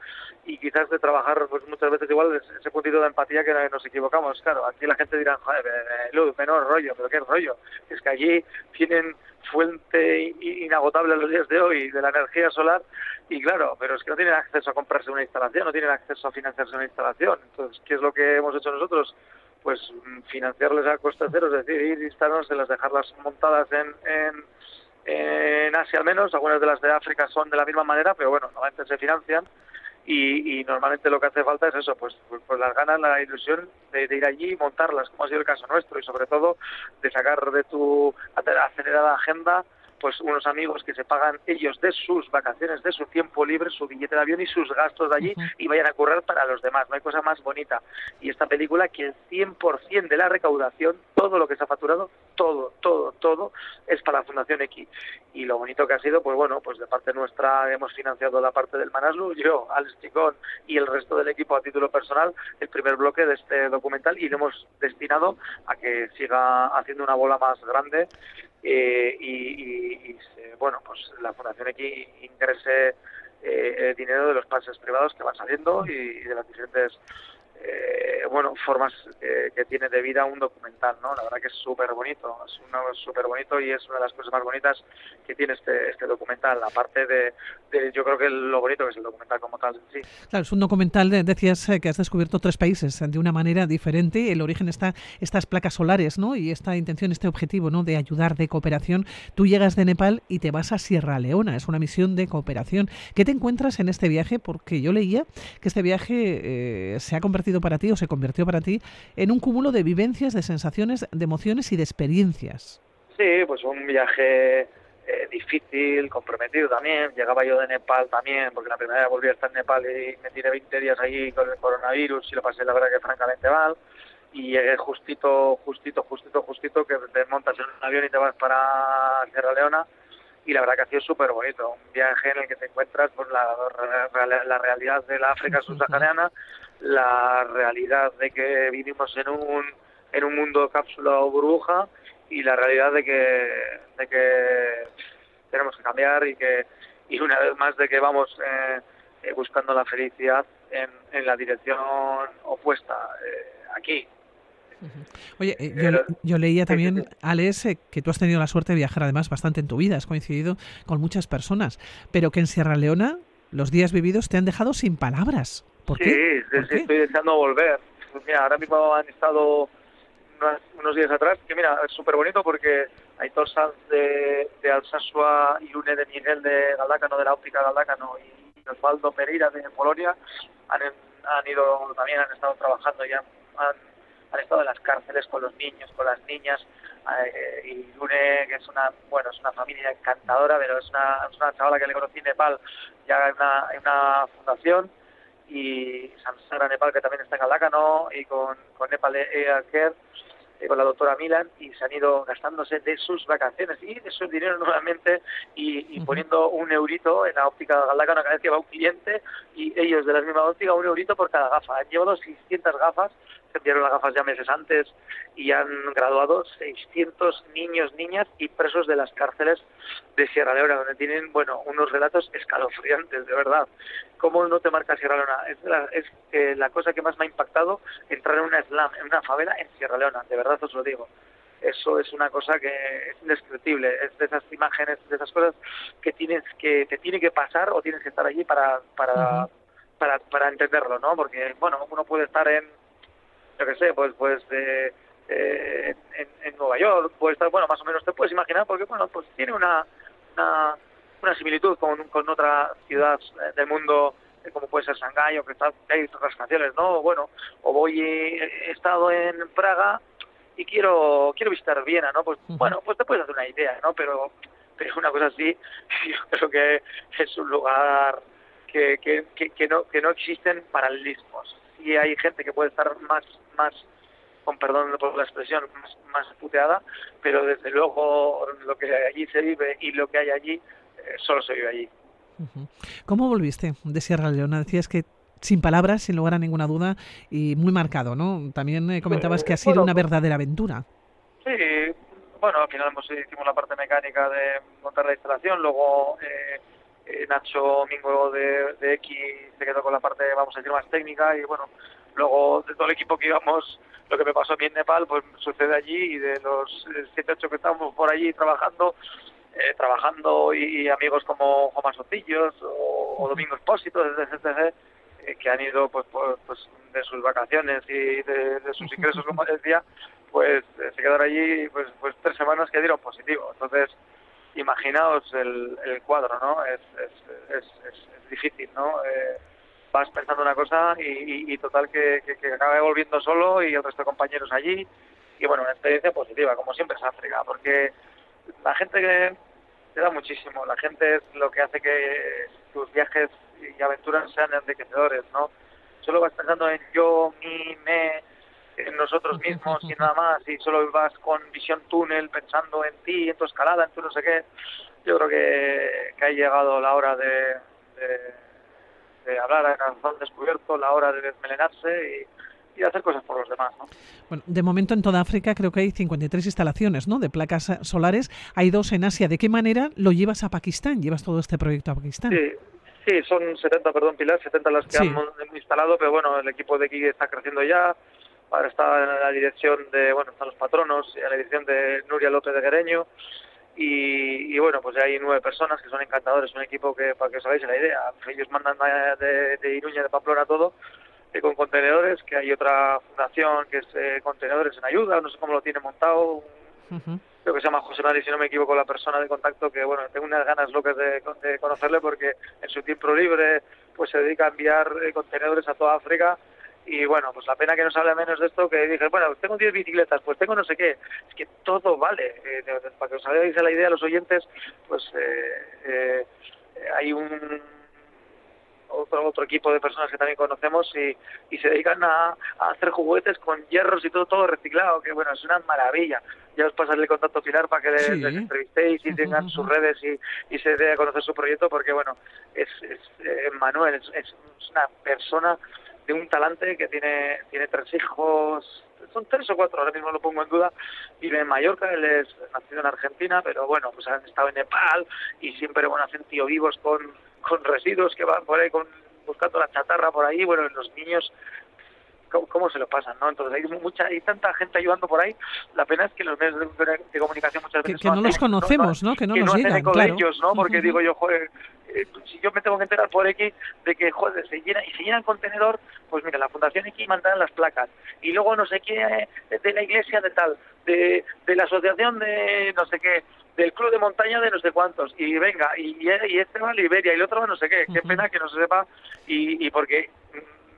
y quizás de trabajar, pues muchas veces igual ese puntito de empatía que nos equivocamos. Claro, aquí la gente dirá, joder, eh, Luz, menor rollo, pero qué rollo. Es que allí tienen fuente inagotable a los días de hoy de la energía solar y claro, pero es que no tienen acceso a comprarse una instalación, no tienen acceso a financiarse una instalación. Entonces, ¿qué es lo que hemos hecho nosotros? Pues mm, financiarles a coste cero, es decir, ir instalándoselas, dejarlas montadas en, en, en Asia al menos, algunas de las de África son de la misma manera, pero bueno, normalmente se financian. Y, y normalmente lo que hace falta es eso, pues, pues, pues las ganas, la ilusión de, de ir allí y montarlas, como ha sido el caso nuestro, y sobre todo de sacar de tu acelerada agenda pues unos amigos que se pagan ellos de sus vacaciones, de su tiempo libre, su billete de avión y sus gastos de allí y vayan a currar para los demás. No hay cosa más bonita. Y esta película que el 100% de la recaudación, todo lo que se ha facturado, todo, todo, todo, es para la Fundación X. Y lo bonito que ha sido, pues bueno, pues de parte nuestra hemos financiado la parte del Manaslu, yo, Alex Chicón y el resto del equipo a título personal, el primer bloque de este documental y lo hemos destinado a que siga haciendo una bola más grande eh, y, y, y bueno, pues la Fundación X ingrese eh, dinero de los pases privados que van saliendo y, y de las diferentes eh, bueno formas eh, que tiene de vida un documental, ¿no? La verdad que es súper bonito, es súper bonito y es una de las cosas más bonitas que tiene este este documental, aparte de, de yo creo que lo bonito que es el documental como tal sí. Claro, es un documental, de- decías eh, que has descubierto tres países eh, de una manera diferente. El origen está estas placas solares, ¿no? Y esta intención, este objetivo, ¿no? De ayudar, de cooperación. Tú llegas de Nepal y te vas a Sierra Leona. Es una misión de cooperación. ¿Qué te encuentras en este viaje? Porque yo leía que este viaje eh, se ha convertido para ti o se convirtió para ti en un cúmulo de vivencias, de sensaciones, de emociones y de experiencias. Sí, pues un viaje eh, difícil, comprometido también. Llegaba yo de Nepal también, porque la primera vez volví a estar en Nepal y me tiré 20 días allí con el coronavirus y lo pasé la verdad que francamente mal. Y llegué justito, justito, justito, justito, que te montas en un avión y te vas para Sierra Leona. Y la verdad que ha sido súper bonito. Un viaje en el que te encuentras pues, la, la- la realidad de la África *laughs* subsahariana, la realidad de que vivimos en un, en un mundo cápsula o burbuja y la realidad de que, de que tenemos que cambiar y que y una vez más de que vamos eh, buscando la felicidad en, en la dirección opuesta eh, aquí Oye, eh, yo, yo leía también. Alex, eh, que tú has tenido la suerte de viajar además bastante en tu vida, has coincidido con muchas personas, pero que en Sierra Leona los días vividos te han dejado sin palabras. ¿Por sí, qué? sí, ¿Por sí, qué? estoy deseando volver. Pues mira, ahora mismo han estado unos días atrás, que mira, es súper bonito porque Aitor Sanz de, de Alsasua y Une de Miguel de Galdácano, de la óptica Galdácano, y Osvaldo Pereira de Polonia, han, han ido, también han estado trabajando y han, han, han estado en las cárceles con los niños, con las niñas, eh, y Lune, que es una, bueno, es una familia encantadora, pero es una, es una chavala que le conocí en Nepal, ya en una, en una fundación, y Samsara Nepal, que también está en Galdácano, y con, con Nepal Care, eh, con la doctora Milan, y se han ido gastándose de sus vacaciones y de su dinero *laughs* nuevamente, y, y poniendo un eurito en la óptica de Galdácano cada vez que va un cliente, y ellos de la misma óptica, un eurito por cada gafa. Han llevado 600 gafas, se enviaron las gafas ya meses antes, y han graduado 600 niños, niñas y presos de las cárceles de Sierra Leona, donde tienen, bueno, unos relatos escalofriantes, de verdad. ¿Cómo no te marca Sierra Leona? Es la, es, eh, la cosa que más me ha impactado entrar en una slam, en una favela en Sierra Leona, de verdad os lo digo. Eso es una cosa que es indescriptible, es de esas imágenes, de esas cosas que tienes que te tiene que pasar o tienes que estar allí para para, para, para entenderlo, ¿no? Porque, bueno, uno puede estar en, yo qué sé, pues, pues eh, eh, en, en Nueva York, puede estar, bueno, más o menos te puedes imaginar, porque, bueno, pues tiene una, una, una similitud con, con otra ciudad eh, del mundo, eh, como puede ser Shanghái, o que está, hay otras canciones, ¿no? Bueno, o voy, he estado en Praga y quiero quiero visitar Viena, ¿no? Pues, bueno, pues te puedes hacer una idea, ¿no? Pero, pero una cosa así, *laughs* yo creo que es un lugar que, que, que, que no, que no existen paralelismos. Sí hay gente que puede estar más, más con perdón por la expresión, más, más puteada, pero desde luego lo que allí se vive y lo que hay allí, eh, solo se vive allí. ¿Cómo volviste de Sierra Leona? Decías que sin palabras, sin lugar a ninguna duda, y muy marcado, ¿no? También eh, comentabas que ha sido bueno, una verdadera aventura. Sí, bueno, al final hemos, hicimos la parte mecánica de montar la instalación, luego eh, eh, Nacho Mingo de, de X se quedó con la parte, vamos a decir, más técnica y bueno, luego de todo el equipo que íbamos, lo que me pasó a mí en Nepal, pues sucede allí y de los 7, 8 que estábamos por allí trabajando, eh, trabajando y, amigos como Juan Sotillos o, o Domingo Espósito, etc, etc, que, que han ido pues, pues, pues, de sus vacaciones y de, de sus ingresos, como *laughs* decía, pues eh, se quedaron allí pues, pues tres semanas que dieron positivo. Entonces, imaginaos el, el cuadro, ¿no? Es, es, es, es- difícil, ¿no? Eh, vas pensando una cosa y, y- y total que, que, que acabe volviendo solo y el resto de compañeros allí. Y bueno, una experiencia positiva, como siempre es África, porque la gente que te da muchísimo, la gente es lo que hace que tus viajes y aventuras sean enriquecedores, ¿no? Solo vas pensando en yo, mi, me, en nosotros mismos y nada más, y solo vas con visión túnel pensando en ti, en tu escalada, en tu no sé qué. Yo creo que, que ha llegado la hora de, de, de hablar a calzón descubierto, la hora de desmelenarse y, y de hacer cosas por los demás, ¿no? Bueno, de momento en toda África creo que hay 53 instalaciones ¿no? de placas solares. Hay dos en Asia. ¿De qué manera lo llevas a Pakistán? ¿Llevas todo este proyecto a Pakistán? Sí, sí, son 70, perdón, Pilar, 70 las que Sí. han instalado, pero bueno, el equipo de aquí está creciendo ya. Ahora está en la dirección de, bueno, están los patronos, en la dirección de Nuria López de Guereño. Y, y bueno, pues ya hay nueve personas que son encantadores, un equipo que, para que os hagáis la idea, ellos mandan de, de Iruña, de Pamplona, todo, eh, con contenedores, que hay otra fundación que es eh, Contenedores en Ayuda, no sé cómo lo tiene montado, creo que se llama José Mari, si no me equivoco, la persona de contacto, que bueno, tengo unas ganas locas de, de conocerle porque en su tiempo libre pues se dedica a enviar eh, contenedores a toda África y bueno, pues la pena que nos hable menos de esto, que dije, bueno, tengo 10 bicicletas, pues tengo no sé qué, es que todo vale, Eh, para que os hagáis la idea los oyentes, pues eh, eh, hay un otro otro equipo de personas que también conocemos y, y se dedican a, a hacer juguetes con hierros y todo todo reciclado que bueno es una maravilla. Ya os pasaré el contacto Pilar para que les, Sí. les entrevistéis y tengan sus redes y, y se dé a conocer su proyecto porque bueno es, es eh, Manuel es, es una persona de un talante que tiene tiene tres hijos. Son tres o cuatro ahora mismo lo pongo en duda. Vive en Mallorca él es nacido en Argentina pero bueno pues han estado en Nepal y siempre bueno hacen tío vivos con con residuos que van por ahí con, buscando la chatarra por ahí. Bueno los niños cómo, cómo se lo pasan, ¿no? Entonces hay mucha, hay tanta gente ayudando por ahí. La pena es que los medios de, de comunicación muchas veces que no los conocemos, ¿no? Que no que nos no llegan, eco claro. de ellos, ¿no? Porque digo yo, joder, eh, si yo me tengo que enterar por X de que, joder, se llena, y se llena el contenedor, pues mira, la Fundación X mandan las placas, y luego no sé qué, eh, de la iglesia de tal, de, de la asociación de no sé qué, del club de montaña de no sé cuántos, y venga, y, y este va a Liberia, y el otro va no sé qué, qué pena que no se sepa, y, y porque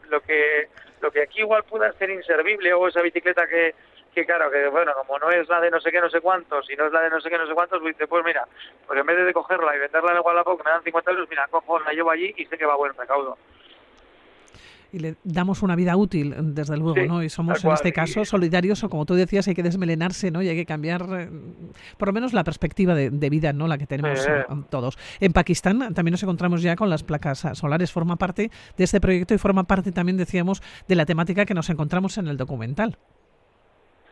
lo que lo que aquí igual pueda ser inservible, o esa bicicleta que, que claro, que bueno, como no es la de no sé qué, no sé cuántos, y no es la de no sé qué, no sé cuántos, pues dice, pues mira, pues en vez de cogerla y venderla en el Wallapop, que me dan 50 euros, mira, cojo, la llevo allí y sé que va a buen recaudo. Y le damos una vida útil, desde luego, Sí, ¿no? Y somos en este caso solidarios, o como tú decías, hay que desmelenarse, ¿no? Y hay que cambiar, eh, por lo menos, la perspectiva de, de vida, ¿no? La que tenemos Sí. eh, todos. En Pakistán también nos encontramos ya con las placas solares, forma parte de este proyecto y forma parte también, decíamos, de la temática que nos encontramos en el documental.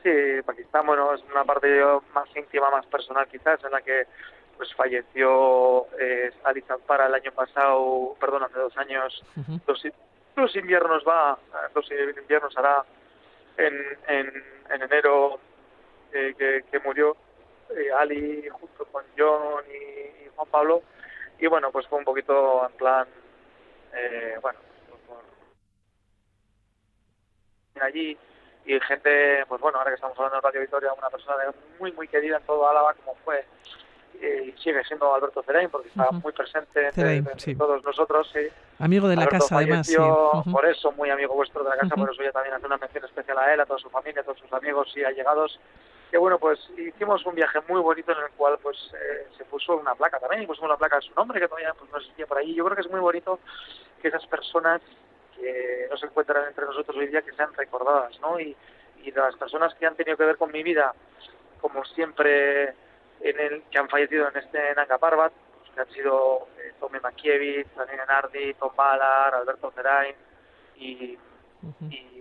Sí, Pakistán, bueno, es una parte más íntima, más personal quizás, en la que pues falleció eh, Ali Zampara el año pasado, perdón, hace dos años, dos, dos inviernos va, dos inviernos hará en, en, en enero eh, que, que murió eh, Ali junto con John y, y Juan Pablo. Y bueno pues fue un poquito en plan eh, bueno pues, por- allí y gente pues bueno ahora que estamos hablando de Radio Victoria una persona muy muy querida en todo Álava como fue eh, y sigue siendo Alberto Cerain porque está muy presente entre, Cerain, entre sí. todos nosotros sí. Amigo de la Alberto casa, además. sí. por eso muy amigo vuestro de la casa, Ujú. por eso yo también hacer una mención especial a él, a toda su familia, a todos sus amigos y allegados. Que bueno, pues hicimos un viaje muy bonito en el cual pues eh, se puso una placa también, y pusimos una placa de su nombre que todavía pues, no existía por ahí. Yo creo que es muy bonito que esas personas que no se encuentran entre nosotros hoy día que sean recordadas, ¿no? Y, y las personas que han tenido que ver con mi vida, como siempre, en el que han fallecido en este Nanga Parbat, que han sido eh, Tommy Mankiewicz, Daniel Nardi, Tom Ballard, Alberto Cerain y,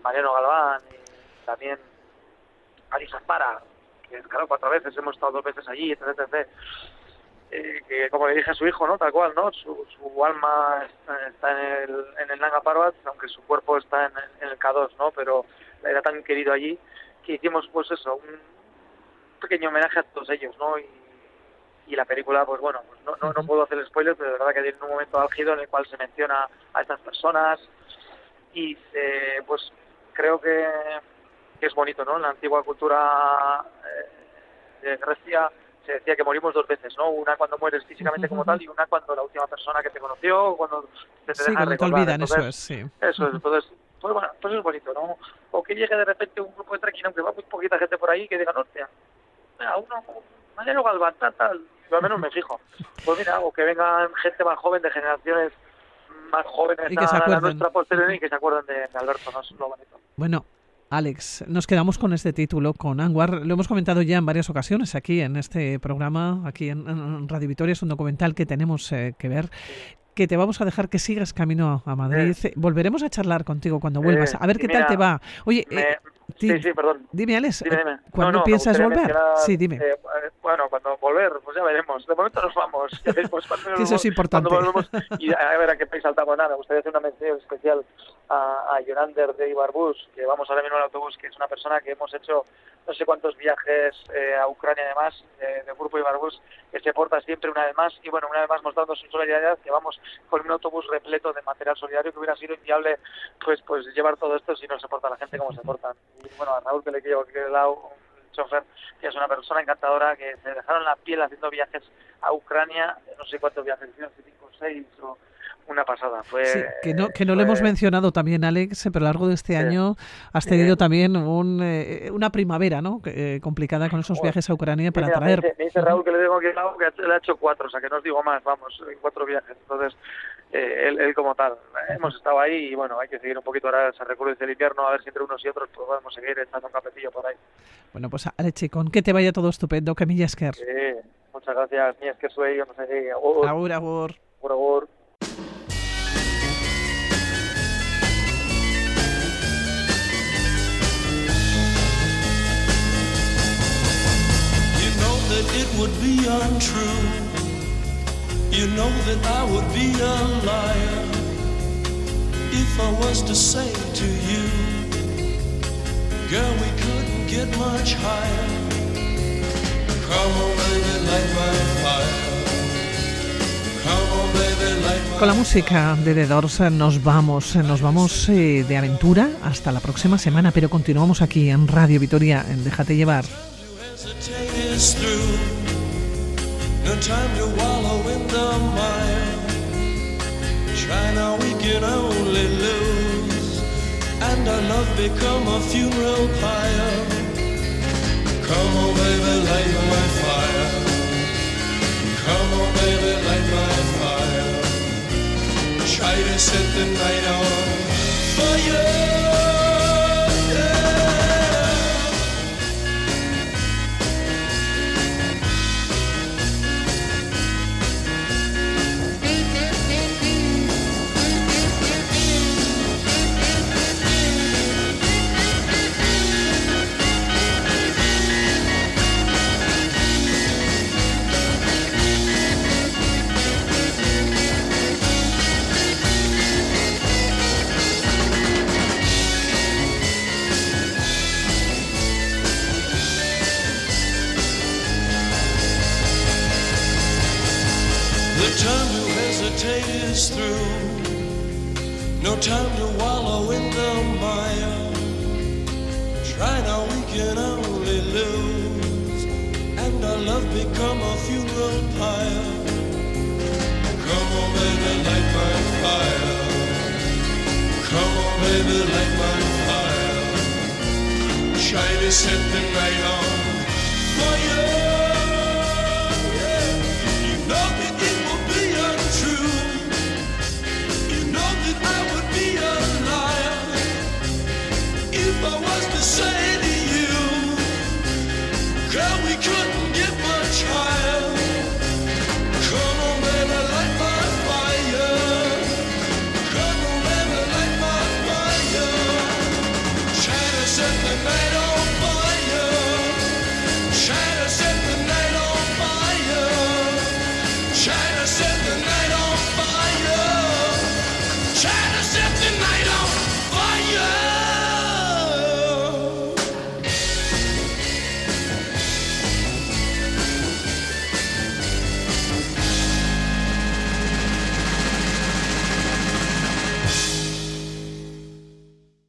Mariano Galván, y también Ali Zampara, que claro, cuatro veces, hemos estado dos veces allí, etc. etc. Eh, que como le dije a su hijo, ¿no? Tal cual, ¿no? Su, su alma está, está en el, en el Nanga Parbat, aunque su cuerpo está en, el- en el K2, ¿no? Pero era tan querido allí que hicimos, pues eso, un pequeño homenaje a todos ellos, ¿no? Y, y la película, pues bueno, pues no, no, no puedo hacer spoilers, pero de verdad que tiene un momento álgido en el cual se menciona a estas personas y eh, pues creo que, que es bonito, ¿no? En la antigua cultura eh, de Grecia se decía que morimos dos veces, ¿no? Una cuando mueres físicamente como tal y una cuando la última persona que te conoció, cuando te, te Sí, deja cuando te olvidan, eso Entonces, es, sí. Eso es, entonces, pues bueno, pues es bonito, ¿no? O que llegue de repente un grupo de trekking, aunque va muy poquita gente por ahí, que digan, hostia, mira, uno, mañana Galván, tal, tal, yo al menos me fijo. Pues mira, o que vengan gente más joven, de generaciones más jóvenes Y que se a acuerden. nuestra posterior y que se acuerden de, de Alberto, ¿no? Es lo bonito. Bueno, Alex, nos quedamos con este título, con Anwar. Lo hemos comentado ya en varias ocasiones aquí en este programa, aquí en, en Radio Vitoria. Es un documental que tenemos eh, que ver. Que te vamos a dejar que sigas camino a Madrid. Volveremos a charlar contigo cuando vuelvas. Eh, A ver qué mira, tal te va. Oye, me- eh, sí, sí, perdón. dime, Alex, Dime, eh, dime. ¿cuándo No, no, me piensas volver? mencionar, Sí, dime. eh, eh, bueno, cuando volver, pues ya veremos. De momento nos vamos. Ya veremos cuando Que *laughs* eso es importante. Cuando volvemos y a ver a qué país saltamos nada. Me gustaría hacer una mención especial a, a Yonander de Ibarbus, que vamos ahora mismo en el autobús, que es una persona que hemos hecho no sé cuántos viajes eh, a Ucrania además, eh, del grupo Ibarbus, que se porta siempre una vez más y bueno, una vez más mostrando su solidaridad, que vamos con un autobús repleto de material solidario que hubiera sido inviable pues pues llevar todo esto si no se porta la gente como se portan. Y bueno, a Raúl que le llevo aquí al lado, chofer, que es una persona encantadora, que se dejaron la piel haciendo viajes a Ucrania, no sé cuántos viajes, cinco o seis o una pasada. Fue, Sí, que no, que no lo fue- hemos mencionado también, Alex, eh, pero a lo largo de este Sí. año has tenido también un, eh, una primavera ¿no? Que, eh, complicada con esos viajes a Ucrania para Mira, me traer. dice- Me dice Raúl que le tengo lado que le ha hecho cuatro, o sea que no os digo más, vamos, cuatro viajes. Entonces, eh, él, él como tal, hemos estado ahí y bueno, hay que seguir un poquito ahora, se recurre el invierno, a ver si entre unos y otros pues podemos seguir echando un cafetillo por ahí. Bueno, pues Alex Chicón, que te vaya todo estupendo, que millas que Sí, muchas gracias, es que soy, yo no sé. Agur, Agur, agur. agur, agur. You know that it would be untrue. You know that I would be a liar if I was to say to you, girl, we couldn't get much higher. Come on, baby, light my fire. Con la música de The Doors nos vamos, nos vamos eh, de aventura hasta la próxima semana, pero continuamos aquí en Radio Vitoria, en Déjate llevar. Come baby, my fire. Come on, baby, light my fire. Try to set the night on fire.